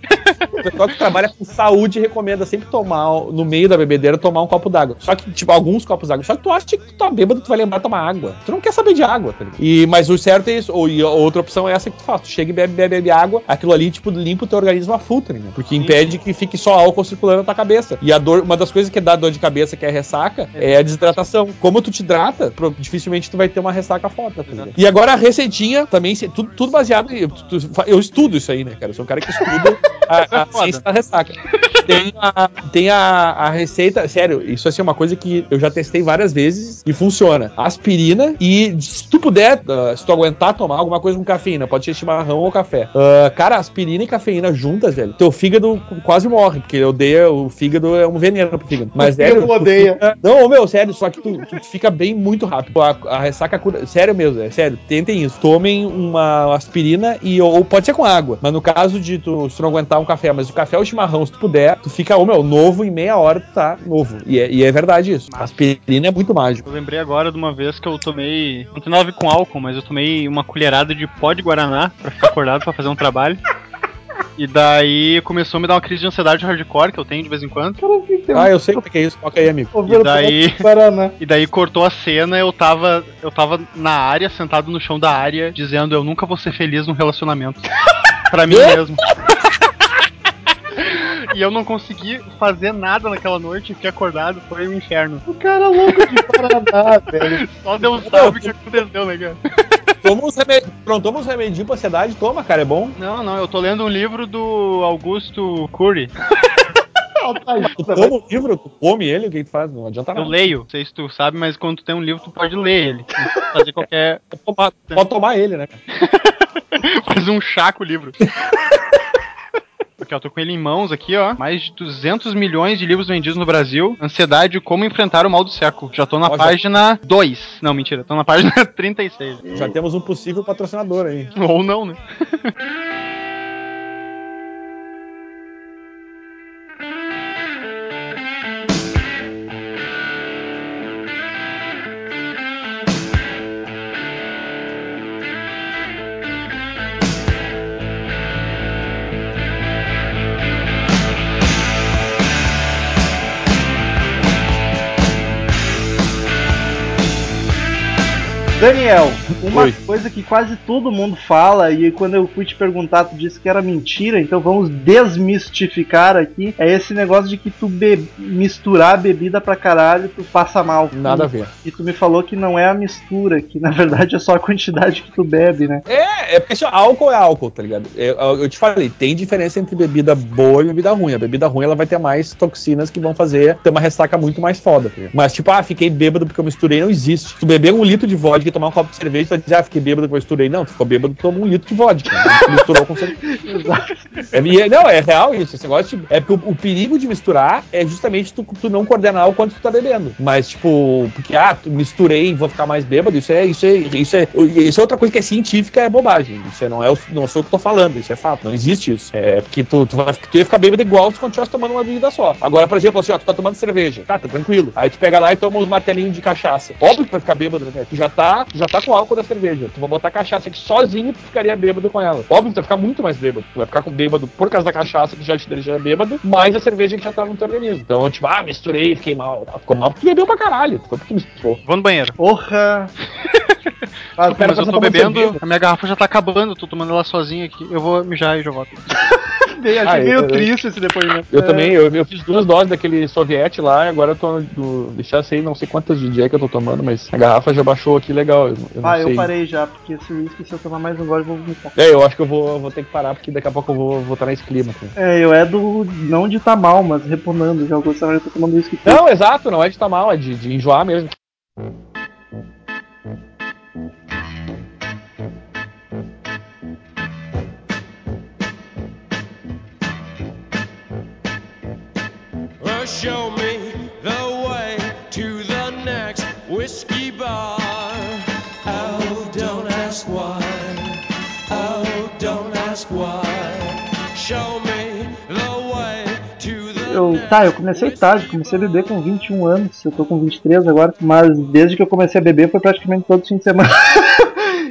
o pessoal que trabalha com saúde recomenda sempre tomar, no meio da bebedeira, tomar um copo d'água. Só que, tipo, alguns copos d'água. Só que tu acha que tu tá bêbado, tu vai lembrar de tomar água. Tu não quer saber de água, tá ligado? E, mas o certo é isso. Ou, e outra opção é essa que tu faz. Tu chega e bebe, bebe, bebe água, aquilo ali, tipo, limpa o teu organismo a full, tá ligado? Porque impede que fique só álcool circulando na tua cabeça. E a dor, uma das coisas que dá dor de cabeça, que é ressaca, é a desidratação. Como tu te hidrata, dificilmente tu vai ter uma ressaca foda, tá ligado? E agora a receitinha também, tudo, tudo baseado tu- Eu estudo isso aí, né, cara? Sou um cara que estuda a, a Foda. ciência da ressaca. Tem, a, tem a, a receita, sério, isso assim é uma coisa que eu já testei várias vezes e funciona. Aspirina e se tu puder, ah, se tu aguentar tomar alguma coisa com cafeína, pode ser chimarrão ou café. Ah, cara, aspirina e cafeína juntas, velho, teu fígado quase morre, porque odeia, o fígado é um veneno pro fígado. Mas, O fígado velho, tu odeia. fica- Não, meu, sério, só que tu, tu fica bem muito rápido. A, a ressaca cura. Sério mesmo, é sério. Tentem isso. Tomem uma aspirina e ou pode ser com água. Mas no caso de tu, se tu não aguentar um café, mas o café ou chimarrão, se tu puder, tu fica, ô meu, novo em meia hora, tu tá novo. E é, e é verdade isso. A aspirina é muito mágico. Eu lembrei agora de uma vez que eu tomei. Não tem nada a ver com álcool, mas eu tomei uma colherada de pó de Guaraná pra ficar acordado pra fazer um trabalho. E daí começou a me dar uma crise de ansiedade hardcore que eu tenho de vez em quando. Ah, eu sei é que é isso. Toca aí, amigo. E daí, e daí cortou a cena, eu tava, eu tava na área, sentado no chão da área, dizendo eu nunca vou ser feliz num relacionamento. pra mim mesmo. E eu não consegui fazer nada naquela noite, fiquei acordado, foi um inferno. O cara louco de Paraná, velho. Só Deus sabe o que aconteceu, né, cara? Toma uns remédios. Pronto, toma uns remedinhos pra ansiedade, toma, cara, é bom. Não, não, eu tô lendo um livro do Augusto Cury. Tu toma o livro, tu come ele, o que tu faz? Não adianta Eu nada. leio, não sei se tu sabe, mas quando tu tem um livro, tu pode ler ele. Fazer qualquer. Pode tomar, pode tomar ele, né? cara? Faz um chá com o livro. Aqui, ó, tô com ele em mãos aqui, ó. Mais de 200 milhões de livros vendidos no Brasil. Ansiedade, como enfrentar o mal do século. Já tô na página 2. Não, mentira, tô na página 36. Já temos um possível patrocinador aí. Ou não, né? Daniel, uma Oi. coisa que quase todo mundo fala, e quando eu fui te perguntar, tu disse que era mentira, então vamos desmistificar aqui. É esse negócio de que tu be- misturar bebida pra caralho, tu passa mal. Nada a ver. E tu me falou que não é a mistura, que na verdade é só a quantidade que tu bebe, né? É, é porque álcool é álcool, tá ligado? Eu, eu te falei, tem diferença entre bebida boa e bebida ruim. A bebida ruim ela vai ter mais toxinas que vão fazer ter uma ressaca muito mais foda. Tá? Mas, tipo, ah, fiquei bêbado porque eu misturei, não existe. Tu beber um litro de vodka e tomar um copo de cerveja, tu vai dizer, ah, fiquei bêbado eu misturei. Não, ficou bêbado tomou um litro de vodka. né? Tu misturou com cerveja. É, e é- não, é real isso. Esse negócio de- é porque o, o perigo de misturar é justamente tu, tu não coordenar o quanto tu tá bebendo. Mas, tipo, porque, ah, tu misturei e vou ficar mais bêbado, isso é, isso é, isso é, isso é outra coisa que é científica, é bobagem. Isso é- não é o, não sou eu que tô falando, isso é fato, não existe isso. É porque tu, tu, vai, tu ia ficar bêbado igual se quando tivesse tomando uma bebida só. Agora, por exemplo, assim, ó, tu tá tomando cerveja, tá, tá tranquilo. Aí tu pega lá e toma uns martelinhos de cachaça. Óbvio que vai ficar bêbado, né? Tu já tá, tu já tá com álcool da cerveja. Tu vai botar cachaça aqui sozinho, tu ficaria bêbado com ela. Óbvio que tu vai ficar muito mais bêbado. Tu vai ficar com bêbado por causa da cachaça que já te deixa bêbado, mais a cerveja que já tá no teu organismo. Então, tipo, ah, misturei, fiquei mal. Ah, Ficou mal porque tu bebeu pra caralho. Ficou porque tu misturou. Vou no banheiro. Porra! Ah, Mas tá eu tô bebendo, cerveja. a minha garrafa já tá acabando, tô tomando ela sozinha aqui. Eu vou mijar e já volto. bem, achei Ah, meio eu- eu- triste esse depoimento. Eu É. também, eu, eu fiz duas doses daquele soviete lá e agora eu tô. Do, deixar sei, não sei quantas de dia que eu tô tomando, mas a garrafa já baixou aqui legal. Eu, Ah, eu sei. parei já, porque esse whisky, se eu tomar mais um gole, eu vou vomitar. É, eu acho que eu vou, vou ter que parar, porque daqui a pouco eu vou estar nesse clima. Assim. É, eu é do. não de tá mal, mas repunando. Já eu gostaria de tô tomando whisky. Não, exato, não é de estar mal, é de, de enjoar mesmo. Show me the way to the next whiskey bar. Ask why. Oh, don't ask why. Show me the way to the Eu, tá, eu comecei tarde, comecei a beber com 21 anos, eu tô com 23 agora, mas desde que eu comecei a beber foi praticamente todo fim de semana.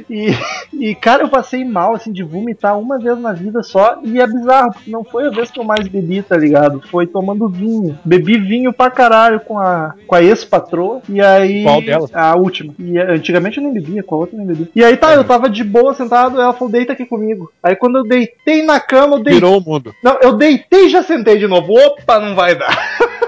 e, e, cara, eu passei mal, assim, de vomitar uma vez na vida só, e é bizarro, porque não foi a vez que eu mais bebi, tá ligado? Foi tomando vinho. Bebi vinho pra caralho com a, com a ex-patroa, e aí... Qual delas? A última. E eh, antigamente eu nem bebia, com a outra eu nem bebia. E aí tá, eu tava de boa sentado, ela falou, deita aqui comigo. Aí quando eu deitei na cama, eu deitei... Virou o mundo. Não, eu deitei e já sentei de novo. Opa, não vai dar.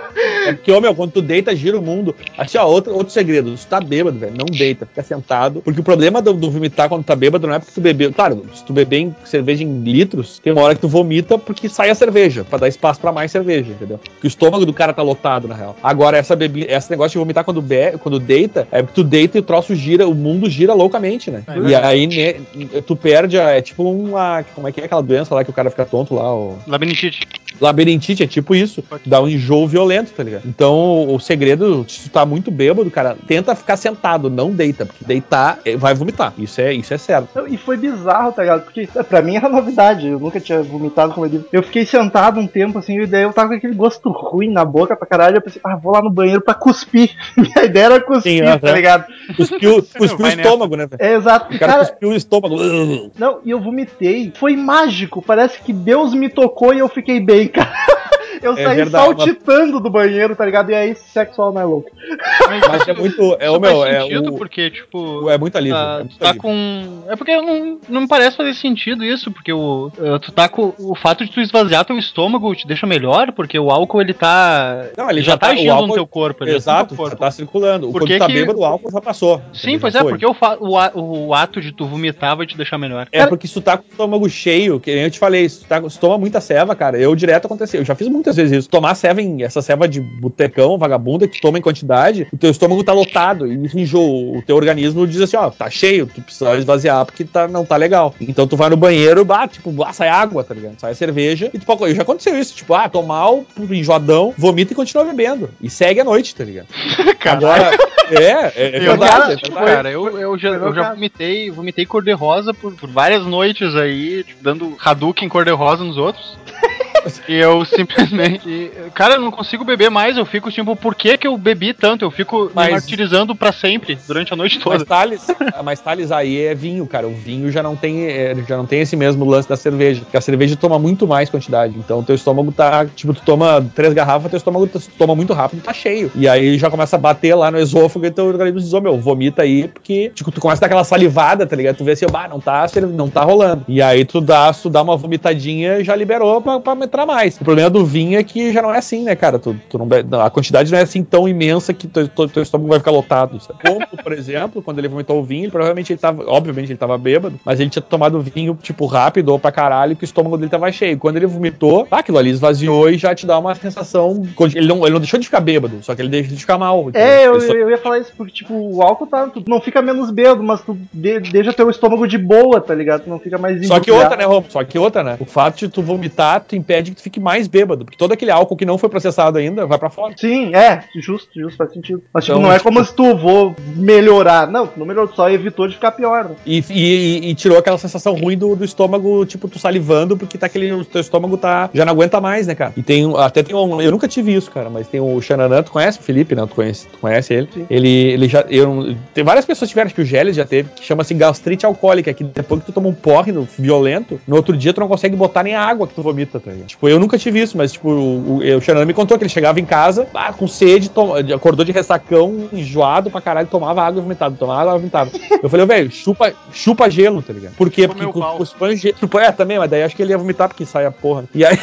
É porque, ô meu, quando tu deita, gira o mundo. Assim, ó, outro, outro segredo. Se tu tá bêbado, velho, não deita, fica sentado. Porque o problema do, do vomitar quando tá bêbado não é porque tu bebeu. Claro, se tu beber em cerveja em litros, tem uma hora que tu vomita porque sai a cerveja, pra dar espaço pra mais cerveja, entendeu? Porque o estômago do cara tá lotado, na real. Agora, essa bebida, esse negócio de vomitar quando, be, quando deita, é porque tu deita e o troço gira, o mundo gira loucamente, né? e aí, né, tu perde, a- é tipo uma. Como é que é aquela doença lá que o cara fica tonto lá? O... Labirintite. Labirintite, é tipo isso. Dá um enjoo violento, tá ligado? Então, o segredo, se tu tá muito bêbado, cara, tenta ficar sentado, não deita, porque deitar é, vai vomitar. Isso é, isso é certo. E foi bizarro, tá ligado? Porque é, pra mim era novidade, eu nunca tinha vomitado como ele. Eu fiquei sentado um tempo assim, e daí eu tava com aquele gosto ruim na boca pra caralho. Eu pensei, ah, vou lá no banheiro pra cuspir. Minha ideia era cuspir, Sim, tá ligado? Cuspiu, cuspiu o Vai nessa. estômago, né? É exato. O cara, Cara, cuspiu o estômago. não, e eu vomitei. Foi mágico. Parece que Deus me tocou e eu fiquei bem, cara. Eu É saí verdade, saltitando do banheiro, tá ligado? E aí, sexual não é louco. Mas é muito. É, o meu, é, sentido, o, porque, tipo. é muito alívio. Tá, é tu muito tá alívio. com. É porque não, não me parece fazer sentido isso, porque o, eh, tu tá com. O fato de tu esvaziar teu estômago te deixa melhor, porque o álcool ele tá. Não, ele já, já tá tá- o agindo álcool- no teu corpo. já tá Exato, já corpo. tá circulando. Por Quando que tu tá que- bêbado, o álcool já passou. Sim, pois é, foi. porque o, fa- o, a- o ato de tu vomitar vai te deixar melhor. É porque se tu tá com o estômago cheio, que nem eu te falei, se tu, tá, se tu toma muita ceva, cara, eu direto aconteceu. Eu já fiz muitas vezes isso. Tomar em essa ceva de botecão, vagabunda, que toma em quantidade, o teu estômago tá lotado e enjoa. O teu organismo diz assim, ó, tá cheio, tu precisa esvaziar porque tá, não tá legal. Então tu vai no banheiro, bah, tipo, ah, sai água, tá ligado? Sai cerveja e tu pode. Já aconteceu isso, tipo, ah, tomar o enjoadão, vomita e continua bebendo. E segue a noite, tá ligado? Agora, é, é, é Eu, verdade, cara, é tipo, cara, eu, eu já, eu já vomitei, vomitei cor-de-rosa por, por várias noites aí, tipo, dando Hadouken cor-de-rosa nos outros. eu simplesmente. Cara, eu não consigo beber mais. Eu fico tipo, por que, que eu bebi tanto? Eu fico Mas- me martirizando pra sempre, durante a noite Mas toda. Thales, mas Thales aí é vinho, cara. O vinho já não tem, é, já não tem esse mesmo lance da cerveja. Porque a cerveja toma muito mais quantidade. Então teu estômago tá, tipo, tu toma três garrafas, teu estômago toma muito rápido e tá cheio. E aí já começa a bater lá no esôfago e teu organismo diz, ô meu, vomita aí, porque, tipo, tu começa a dar aquela salivada, tá ligado? Tu vê assim, bah, não tá, não tá rolando. E aí tu dá, tu dá uma vomitadinha e já liberou pra, pra entrar mais. O problema do vinho é que já não é assim, né, cara? Tu, tu não, não, a quantidade não é assim tão imensa que teu, teu, teu estômago vai ficar lotado. Sabe? Como, por exemplo, quando ele vomitou o vinho, ele, provavelmente ele tava, obviamente ele tava bêbado, mas ele tinha tomado vinho, tipo, rápido ou pra caralho, que o estômago dele tava cheio. Quando ele vomitou, ah, aquilo ali esvaziou e já te dá uma sensação. Ele não, ele não deixou de ficar bêbado, só que ele deixa de ficar mal. É, eu, só- eu ia falar isso, porque, tipo, o álcool tá. Tu não fica menos bêbado, mas tu de- deixa teu estômago de boa, tá ligado? Tu não fica mais Só que outra, né, Romo? Só que outra, né? O fato de tu vomitar, tu impede que tu fique mais bêbado. Porque todo aquele álcool que não foi processado ainda vai pra fora. Sim, é, justo, justo, faz sentido. Mas, tipo, Então, não é tipo- como se tu vou melhorar. Não, tu não melhorou, só evitou de ficar pior, né? E, e- e tirou aquela sensação ruim do, do estômago, tipo, tu salivando, porque tá aquele. O teu estômago tá. Já não aguenta mais, né, cara? E tem. Até tem um. Eu nunca tive isso, cara, mas tem o Xananã, tu conhece o Felipe, né? Tu conhece, tu conhece ele? Ele, ele já. Eu, tem várias pessoas que tiveram, acho que o Gélis já teve, que chama-se gastrite alcoólica, que depois que tu toma um porre no, violento, no outro dia tu não consegue botar nem a água que tu vomita, tá ligado? Tipo, eu nunca tive isso, mas, tipo, o, o, o Xananã me contou que ele chegava em casa, ah, com sede, acordou de ressacão, enjoado pra caralho, tomava água e vomitava, tomava água e vomitava. Eu falei, velho, chupa, chupa gelo, tá ligado? Por quê? Porque os pães de chupa, É, também, mas daí acho que ele ia vomitar porque sai a porra. E aí.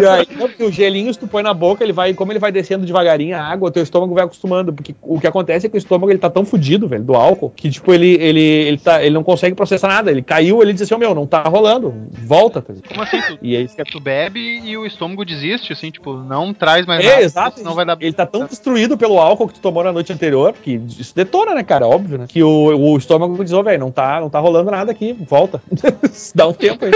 E aí, o gelinho, se tu põe na boca, ele vai, como ele vai descendo devagarinho a água, teu estômago vai acostumando. Porque o que acontece é que o estômago ele tá tão fudido, velho, do álcool, que tipo, ele, ele, ele, tá, ele não consegue processar nada. Ele caiu, ele diz assim, ô meu, não tá rolando, volta. Tá? Como assim? Tu, E aí, que é tu bebe e o estômago desiste, assim, tipo, não traz mais É, nada. exato. Senão vai dar. Ele tá tão destruído pelo álcool que tu tomou na noite anterior, que isso detona, né, cara? Óbvio, né? Que o, o estômago diz, ô, velho, não tá, não tá rolando nada aqui, volta. Dá um tempo aí.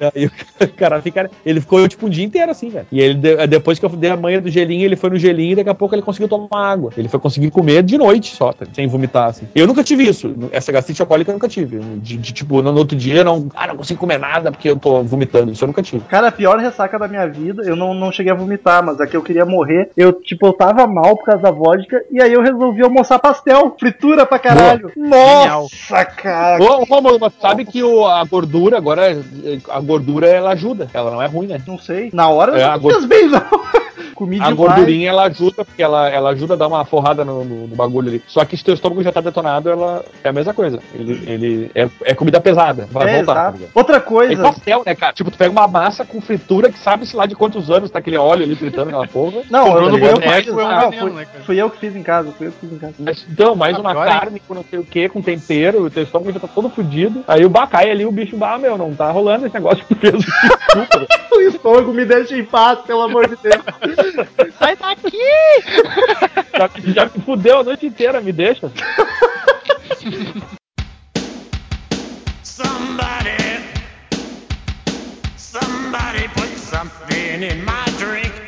e aí o cara fica. Ele ficou, tipo, um dia inteiro assim, velho. E ele, de- depois que eu dei a manha do gelinho, ele foi no gelinho e daqui a pouco ele conseguiu tomar água. Ele foi conseguir comer de noite só, tá? sem vomitar, assim. Eu nunca tive isso. Essa gastrite alcoólica eu nunca tive. De, de, tipo, no, outro dia, não, ah, não consigo comer nada porque eu tô vomitando. Isso eu nunca tive. Cara, a pior ressaca da minha vida, eu não, não cheguei a vomitar, mas é que eu queria morrer. Eu, tipo, eu tava mal por causa da vodka, e aí eu resolvi almoçar pastel, fritura pra caralho. Nossa, cara. Ô, Romulo, mas sabe que o, a gordura agora, a gordura ela ajuda, ela não é ruim, né? Não sei. Na hora É, não fiz bem, não. Comi A demais. gordurinha ela ajuda, porque ela, ela ajuda a dar uma forrada no, no- no bagulho ali. Só que se teu estômago já tá detonado, ela é a mesma coisa. Ele, ele é, é comida pesada, vai É, voltar. tá? Outra É coisa. pastel, né, cara? Tipo, tu pega uma massa com fritura que sabe-se lá de quantos anos tá aquele óleo ali fritando aquela porra. Não, eu, no eu, boteco, fiz, é um não, veneno, fui, né, cara? fui eu que fiz em casa, fui eu que fiz em casa. Mas, então, mais uma Agora, hein? carne com não sei o que, com tempero, o teu estômago já tá todo fudido. Aí o bacai ali, o bicho, bah, meu, não tá rolando esse negócio fez. Desculpa. O estômago me deixa em paz, pelo amor de Deus. Sai daqui! já, já me fudeu a noite inteira, me deixa. Somebody, somebody put something in my drink.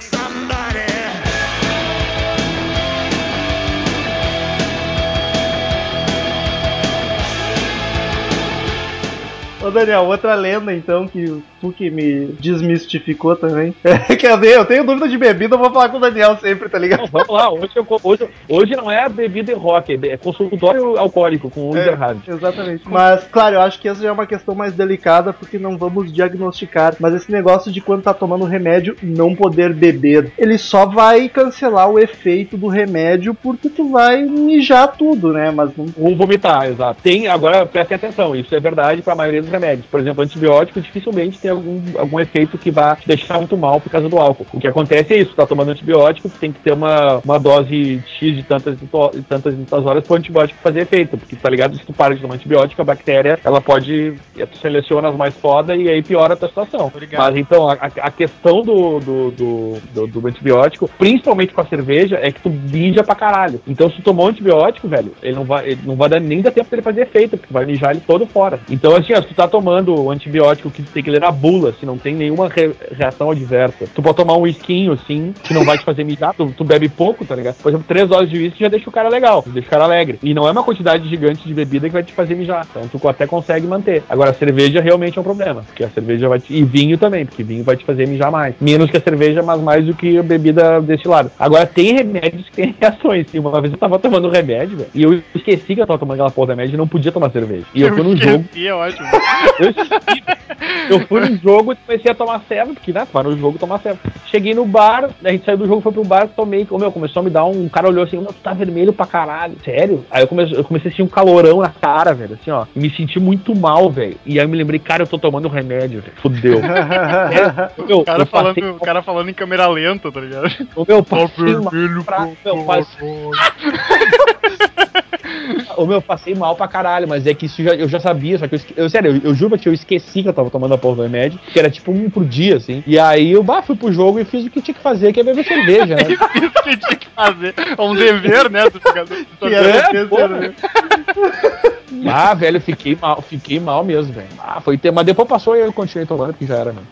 Ô Daniel, outra lenda então que tu que me desmistificou também. É, quer dizer, eu tenho dúvida de bebida, eu vou falar com o Daniel sempre, tá ligado? Não, vamos lá, hoje, eu, hoje, hoje não é bebida e rock, é consultório alcoólico com o É, exatamente. Mas, claro, eu acho que essa já é uma questão mais delicada porque não vamos diagnosticar. Mas esse negócio de quando tá tomando remédio não poder beber, ele só vai cancelar o efeito do remédio porque tu vai mijar tudo, né? Mas não. Ou vomitar, exato. Tem, agora prestem atenção, isso é verdade para a maioria dos remédios. Por exemplo, antibiótico dificilmente tem algum, algum efeito que vá te deixar muito mal por causa do álcool. O que acontece é isso, tá tomando antibiótico, tem que ter uma, uma dose X de tantas, e tantas, tantas horas pro antibiótico fazer efeito. Porque tá ligado? Se tu para de tomar antibiótico, a bactéria ela pode. Tu seleciona as mais foda e aí piora a tua situação. Obrigado. Mas então, a, a questão do, do, do, do- do antibiótico, principalmente com a cerveja, é que tu mija pra caralho. Então, se tu tomou um antibiótico, velho, ele não vai, ele não vai dar nem dar tempo dele fazer efeito, porque vai mijar ele todo fora. Então, assim, ó, se tu tá tomando o antibiótico que tem que ler a bula, se não tem nenhuma re- reação adversa, tu pode tomar um whiskinho, assim, que não vai te fazer mijar, tu, tu bebe pouco, tá ligado? Por exemplo, três doses de whisky já deixa o cara legal, deixa o cara alegre. E não é uma quantidade gigante de bebida que vai te fazer mijar. Então, tu até consegue manter. Agora, a cerveja realmente é um problema, porque a cerveja vai te... E vinho também, porque vinho vai te fazer mijar mais. Menos que a cerveja, mas mais do que a bebida destilada. Agora, tem remédios que têm reações. E uma vez eu tava tomando remédio, velho, e eu esqueci que eu tava tomando aquela porra de remédio e não podia tomar cerveja. E eu fui num jogo é ótimo. Eu, fui no jogo e comecei a tomar serva, porque né, vai no jogo tomar serva. Cheguei no bar, a gente saiu do jogo, foi pro bar, tomei, ô, meu, começou a me dar um. Um cara olhou assim, meu, tu tá vermelho pra caralho, sério? Aí eu comecei, eu comecei a sentir um calorão na cara, velho, assim, ó. Me senti muito mal, velho. E aí eu me lembrei, cara, eu tô tomando remédio, velho. Fudeu. É, meu, O cara, falando, passei, o cara falando em câmera lenta, tá ligado? o meu, passei mal pra, meu, passei, o meu, passei mal pra caralho, mas é que isso já- eu já sabia, só que eu, eu sério, eu, eu juro pra ti, eu esqueci que eu tava tomando a porra do remédio, que era tipo um por dia, assim. E aí eu bah, fui pro jogo e fiz o que tinha que fazer, que é beber cerveja, né? Isso que tinha que fazer. É um dever, né? Do jogador. É, porra. né? Ah, velho, fiquei mal, fiquei mal mesmo, velho. Ah, foi ter, mas depois passou e eu continuei tomando, porque já era, mano.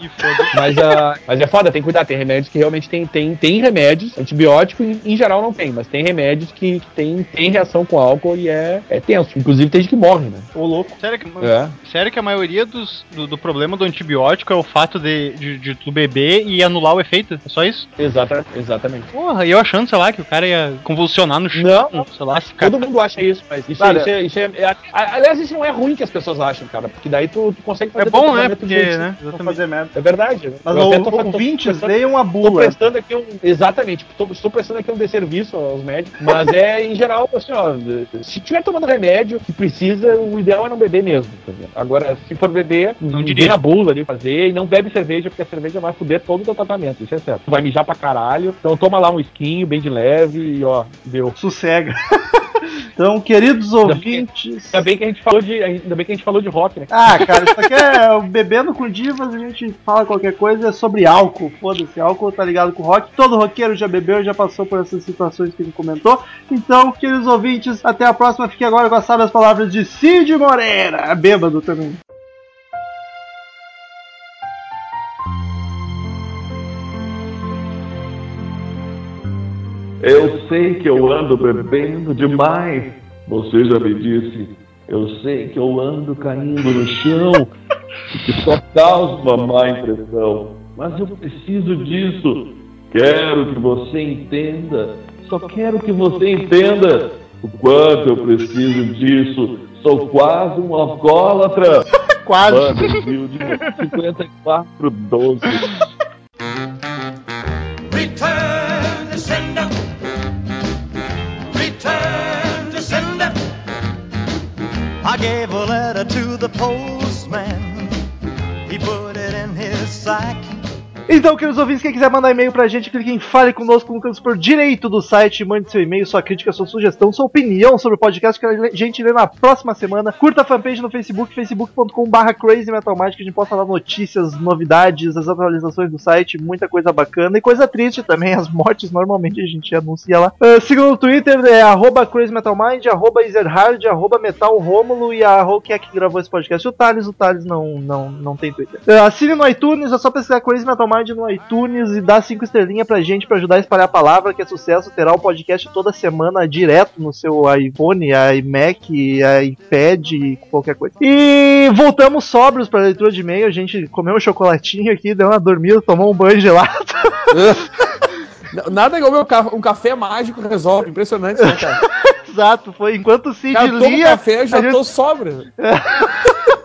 Mas, ah, mas é foda, tem que cuidar. Tem remédios que realmente tem, tem, tem remédios, antibiótico em, em geral não tem, mas tem remédios que, que tem, tem reação com álcool e é, é tenso. Inclusive tem gente que morre, né? Ô, louco. Sério que, É. sério que a maioria dos, do, do problema do antibiótico é o fato de, de, de tu beber e anular o efeito? É só isso? Exata, exatamente. Porra, e eu achando, sei lá, que o cara ia convulsionar no chão, Não, sei lá. Todo mundo acha isso, mas isso, Olha- isso, é, isso é, é- Aliás, isso não é ruim que as pessoas acham, cara, porque daí tu, tu consegue É teu bom, né? Porque, né? Fazer merda. É verdade. né? Mas Eu o, tô- ouvintes, Tô bula. prestando aqui um. Exatamente, tô, estou prestando aqui um desserviço aos médicos, mas é em geral, assim, ó, se tiver tomando remédio que precisa, o ideal é não beber mesmo. tá vendo? Agora, se for beber, Não dirige a bula ali fazer e não bebe cerveja, porque a cerveja vai foder todo o teu tratamento, isso é certo. Tu vai mijar pra caralho, então toma lá um esquinho bem de leve e ó, deu. Sossega. então, queridos ouvintes. Ainda bem que a gente falou de. Ainda bem que a gente falou de rock, né? Ah, cara, isso aqui é o Bebendo com Divas, a gente fala qualquer coisa é sobre álcool. Foda-se, álcool tá ligado com rock. Todo roqueiro já bebeu, já passou por essas situações que ele comentou. Então, queridos ouvintes, até a próxima. Fique agora com as sábias palavras de Cid Moreira, bêbado também. Eu sei que eu ando bebendo demais. Você já me disse. Eu sei que eu ando caindo no chão, que só causa uma má impressão. Mas eu preciso disso. Quero que você entenda. Só quero que você entenda o quanto eu preciso disso. Sou quase um alcoólatra. Quase. Manda humilde 5412. I gave a letter to the postman. He put Então, queridos ouvintes, quem quiser mandar e-mail pra gente, clique em Fale Conosco no canto superior direito do site, mande seu e-mail, sua crítica, sua sugestão, sua opinião sobre o podcast que a gente lê na próxima semana. Curta a fanpage no Facebook, facebook.com.br Crazy Metal Mind, que a gente posta lá notícias, novidades, as atualizações do site, muita coisa bacana e coisa triste também, as mortes normalmente a gente anuncia lá. Uh, siga no Twitter, é arroba Crazy Metal Mind, arroba Ezerhard, arroba Metal Rômulo e arroba quem é que gravou esse podcast? O Thales, o Thales não, não, não tem Twitter. Uh, assine no iTunes, é só pesquisar Crazy Metal Mind Mind no iTunes e dá cinco estrelinhas pra gente pra ajudar a espalhar a palavra, que é sucesso. Terá o podcast toda semana direto no seu iPhone, iMac, iPad, qualquer coisa. E voltamos sóbrios pra leitura de e-mail. A gente comeu um chocolatinho aqui, deu uma dormida, tomou um banho gelado. Nada igual um café mágico resolve. Impressionante, né, cara? Exato, foi enquanto o Cid Cara, eu lia. café, eu já gente- tô sobra.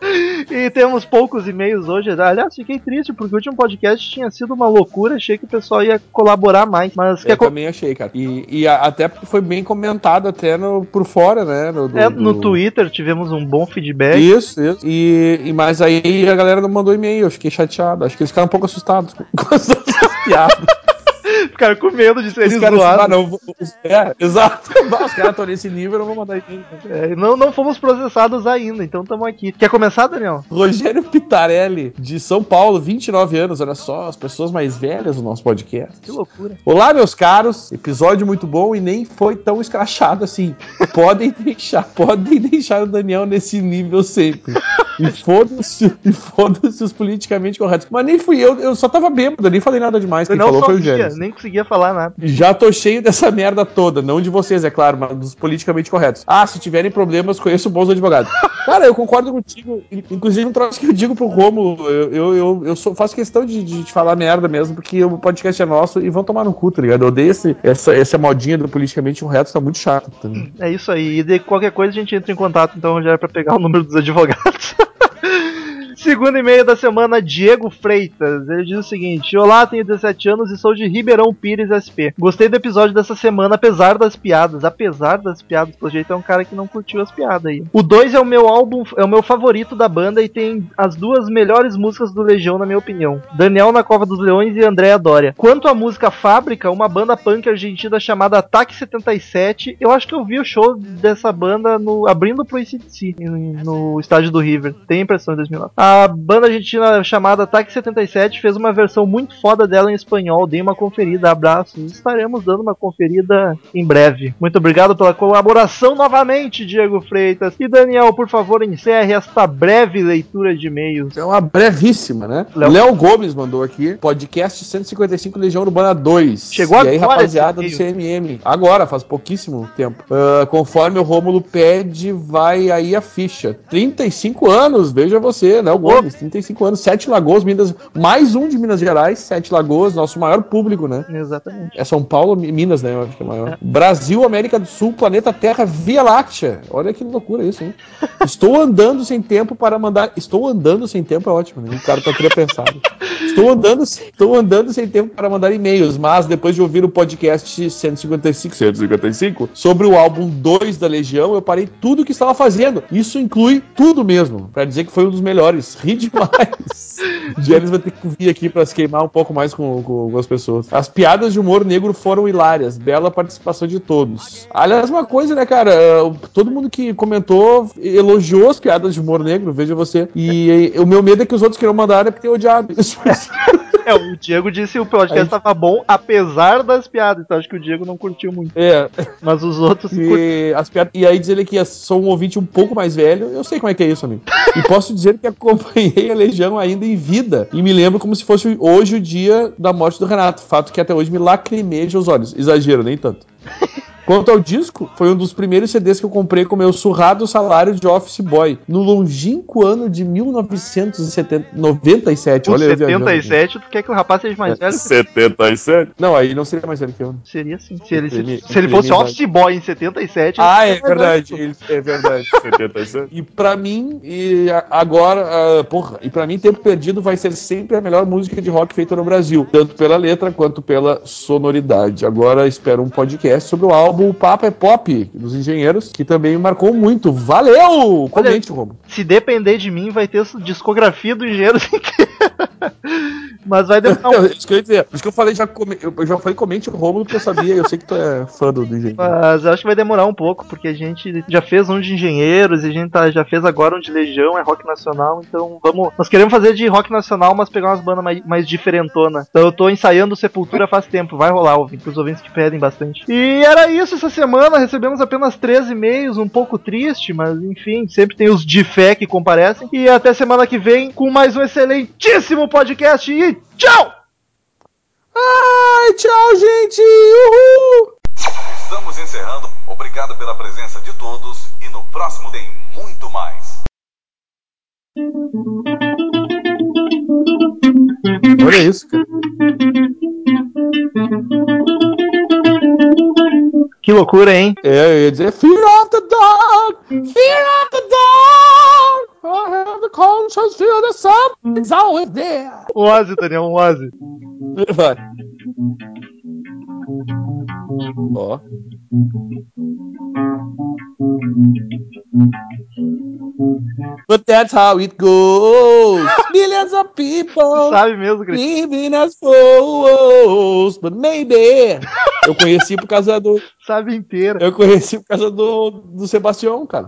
E temos poucos e-mails hoje. Aliás, fiquei triste porque o último podcast tinha sido uma loucura. Achei que o pessoal ia colaborar mais. Mas Eu também achei, cara. E, e a- até porque foi bem comentado até no, por fora, né? No, do- é, no do- Twitter tivemos um bom feedback. Isso, isso. E, e mas aí a galera não mandou e-mail, eu fiquei chateado. Acho que eles ficaram um pouco assustados com, com as nossas piadas. Ficaram com medo de caras zoados. ah, não, é, exato. Os caras estão nesse nível, eu não vou mandar e-mail. É, não, não fomos processados ainda, então estamos aqui. Quer começar, Daniel? Rogério Pitarelli, de São Paulo, 29 anos, olha só, as pessoas mais velhas do nosso podcast. Que loucura. Olá, meus caros, episódio muito bom e nem foi tão escrachado assim. Podem deixar, podem deixar o Daniel nesse nível sempre. E foda-se, e foda-se os politicamente corretos. Mas nem fui eu, eu só tava bêbado, nem falei nada demais. Quem falou foi o Gênesis. nem conseguia falar nada. Já tô cheio dessa merda toda, não de vocês, é claro, mas dos politicamente corretos. Ah, se tiverem problemas, conheço bons advogados. Cara, eu concordo contigo. Inclusive, um troço que eu digo pro Romulo, eu, eu, eu, eu sou- faço questão de, de, de falar merda mesmo, porque o podcast é nosso e vão tomar no cu, tá ligado? Eu odeio esse, essa, essa modinha do politicamente correto, tá muito chato também. É isso aí. E de qualquer coisa a gente entra em contato, então já é pra pegar o número dos advogados. Segundo e-mail da semana, Diego Freitas. Ele diz o seguinte: Olá, tenho 17 anos e sou de Ribeirão Pires SP. Gostei do episódio dessa semana, apesar das piadas. Apesar das piadas, pelo jeito é um cara que não curtiu as piadas aí. O 2 é o meu álbum, é o meu favorito da banda e tem as duas melhores músicas do Legião, na minha opinião: Daniel na Cova dos Leões e Andréa Dória. Quanto à música Fábrica, uma banda punk argentina chamada Ataque 77, eu acho que eu vi o show dessa banda no, abrindo pro ICDC no estádio do River. Tem impressão em 2009. A banda argentina chamada Ataque 77 fez uma versão muito foda dela em espanhol. Dei uma conferida, abraços. Estaremos dando uma conferida em breve. Muito obrigado pela colaboração novamente, Diego Freitas. E Daniel, por favor, encerre esta breve leitura de e-mails. É uma brevíssima, né? Léo- Léo Gomes mandou aqui, podcast 155 Legião Urbana 2. Chegou E aí, agora rapaziada do CMM. Agora, faz pouquíssimo tempo. Ah, conforme o Rômulo pede, vai aí a ficha. 35 anos, veja você, Léo Gomes, 35 anos, Sete Lagoas, Minas, mais um de Minas Gerais, Sete Lagoas, nosso maior público, né? Exatamente. É São Paulo, Mi- Minas, né? Eu acho que é maior. Brasil, América do Sul, planeta Terra, Via Láctea. Olha que loucura isso, hein? Estou andando sem tempo para mandar. Estou andando sem tempo é ótimo, né? O cara tá teria pensado. Estou andando, estou andando sem tempo para mandar e-mails, mas depois de ouvir o podcast 155, 155 sobre o álbum 2 da Legião, eu parei tudo o que estava fazendo. Isso inclui tudo mesmo, para dizer que foi um dos melhores. Ri demais. Janice vai ter que vir aqui para se queimar um pouco mais com, com, as pessoas. As piadas de humor negro foram hilárias. Bela participação de todos. Aliás, uma coisa, né, cara? eh, Todo mundo que comentou elogiou as piadas de humor negro, veja você. E, eh, o meu medo é que os outros queiram mandar é porque tem odiado. É, o Diego disse que o podcast estava bom, apesar das piadas. Então acho que o Diego não curtiu muito. É, Mas os outros e, as piadas, e aí dizer ele que sou um ouvinte um pouco mais velho, eu sei como é que é isso, amigo. E posso dizer que acompanhei a Legião ainda em vida. E me lembro como se fosse hoje o dia da morte do Renato. Fato que até hoje me lacrimeja os olhos. Exagero, nem tanto. Quanto ao disco, foi um dos primeiros CDs que eu comprei com meu surrado salário de office boy, no longínquo ano de 1997. Com Olha, eu viajando aqui. 77, tu quer que o rapaz seja mais velho? 77? Não, aí não seria mais velho que eu. Seria sim. Se ele, se, Ele- se ele fosse office boy em 77. Ah, é verdade. ele- É verdade. 77? E pra mim, e agora, ah, porra, e pra mim, Tempo Perdido vai ser sempre a melhor música de rock feita no Brasil, tanto pela letra quanto pela sonoridade. Agora espero um podcast sobre o álbum O Papa é Pop, dos Engenheiros, que também marcou muito. Valeu! Comente, Romo. Se depender de mim, vai ter discografia do engenheiro inteira. Mas vai demorar um isso que eu ia dizer. Por isso que eu falei, já, come- eu já falei comente o Romulo, porque eu sabia, eu sei que tu é fã do, do Engenheiro. Mas acho que vai demorar um pouco, porque a gente já fez um de engenheiros e a gente tá- já fez agora um de Legião, é rock nacional, então vamos. Nós queremos fazer de rock nacional, mas pegar umas bandas mais, mais diferentona. Então eu tô ensaiando Sepultura faz tempo, vai rolar, ouvinte, pros ouvintes que pedem bastante. E era isso essa semana, recebemos apenas 13 e-mails, um pouco triste, mas enfim, sempre tem os de fé que comparecem. E até semana que vem com mais um excelentíssimo podcast e tchau! Ai, tchau, gente! Uhul! Estamos encerrando. Obrigado pela presença de todos e no próximo tem muito mais. Olha isso, cara. Que loucura, hein? É, eu ia dizer Fear of the Dog! Fear of the Dog! I have the conscience, feel the sun, it's always there! Um Ozzy, Daniel, um Ozzy. Vai. Ó. But that's how it goes. Millions of people Sabe mesmo, living as fools, but maybe. Eu conheci por causa do. Sabe inteira. Eu conheci por causa do, do Sebastião, cara.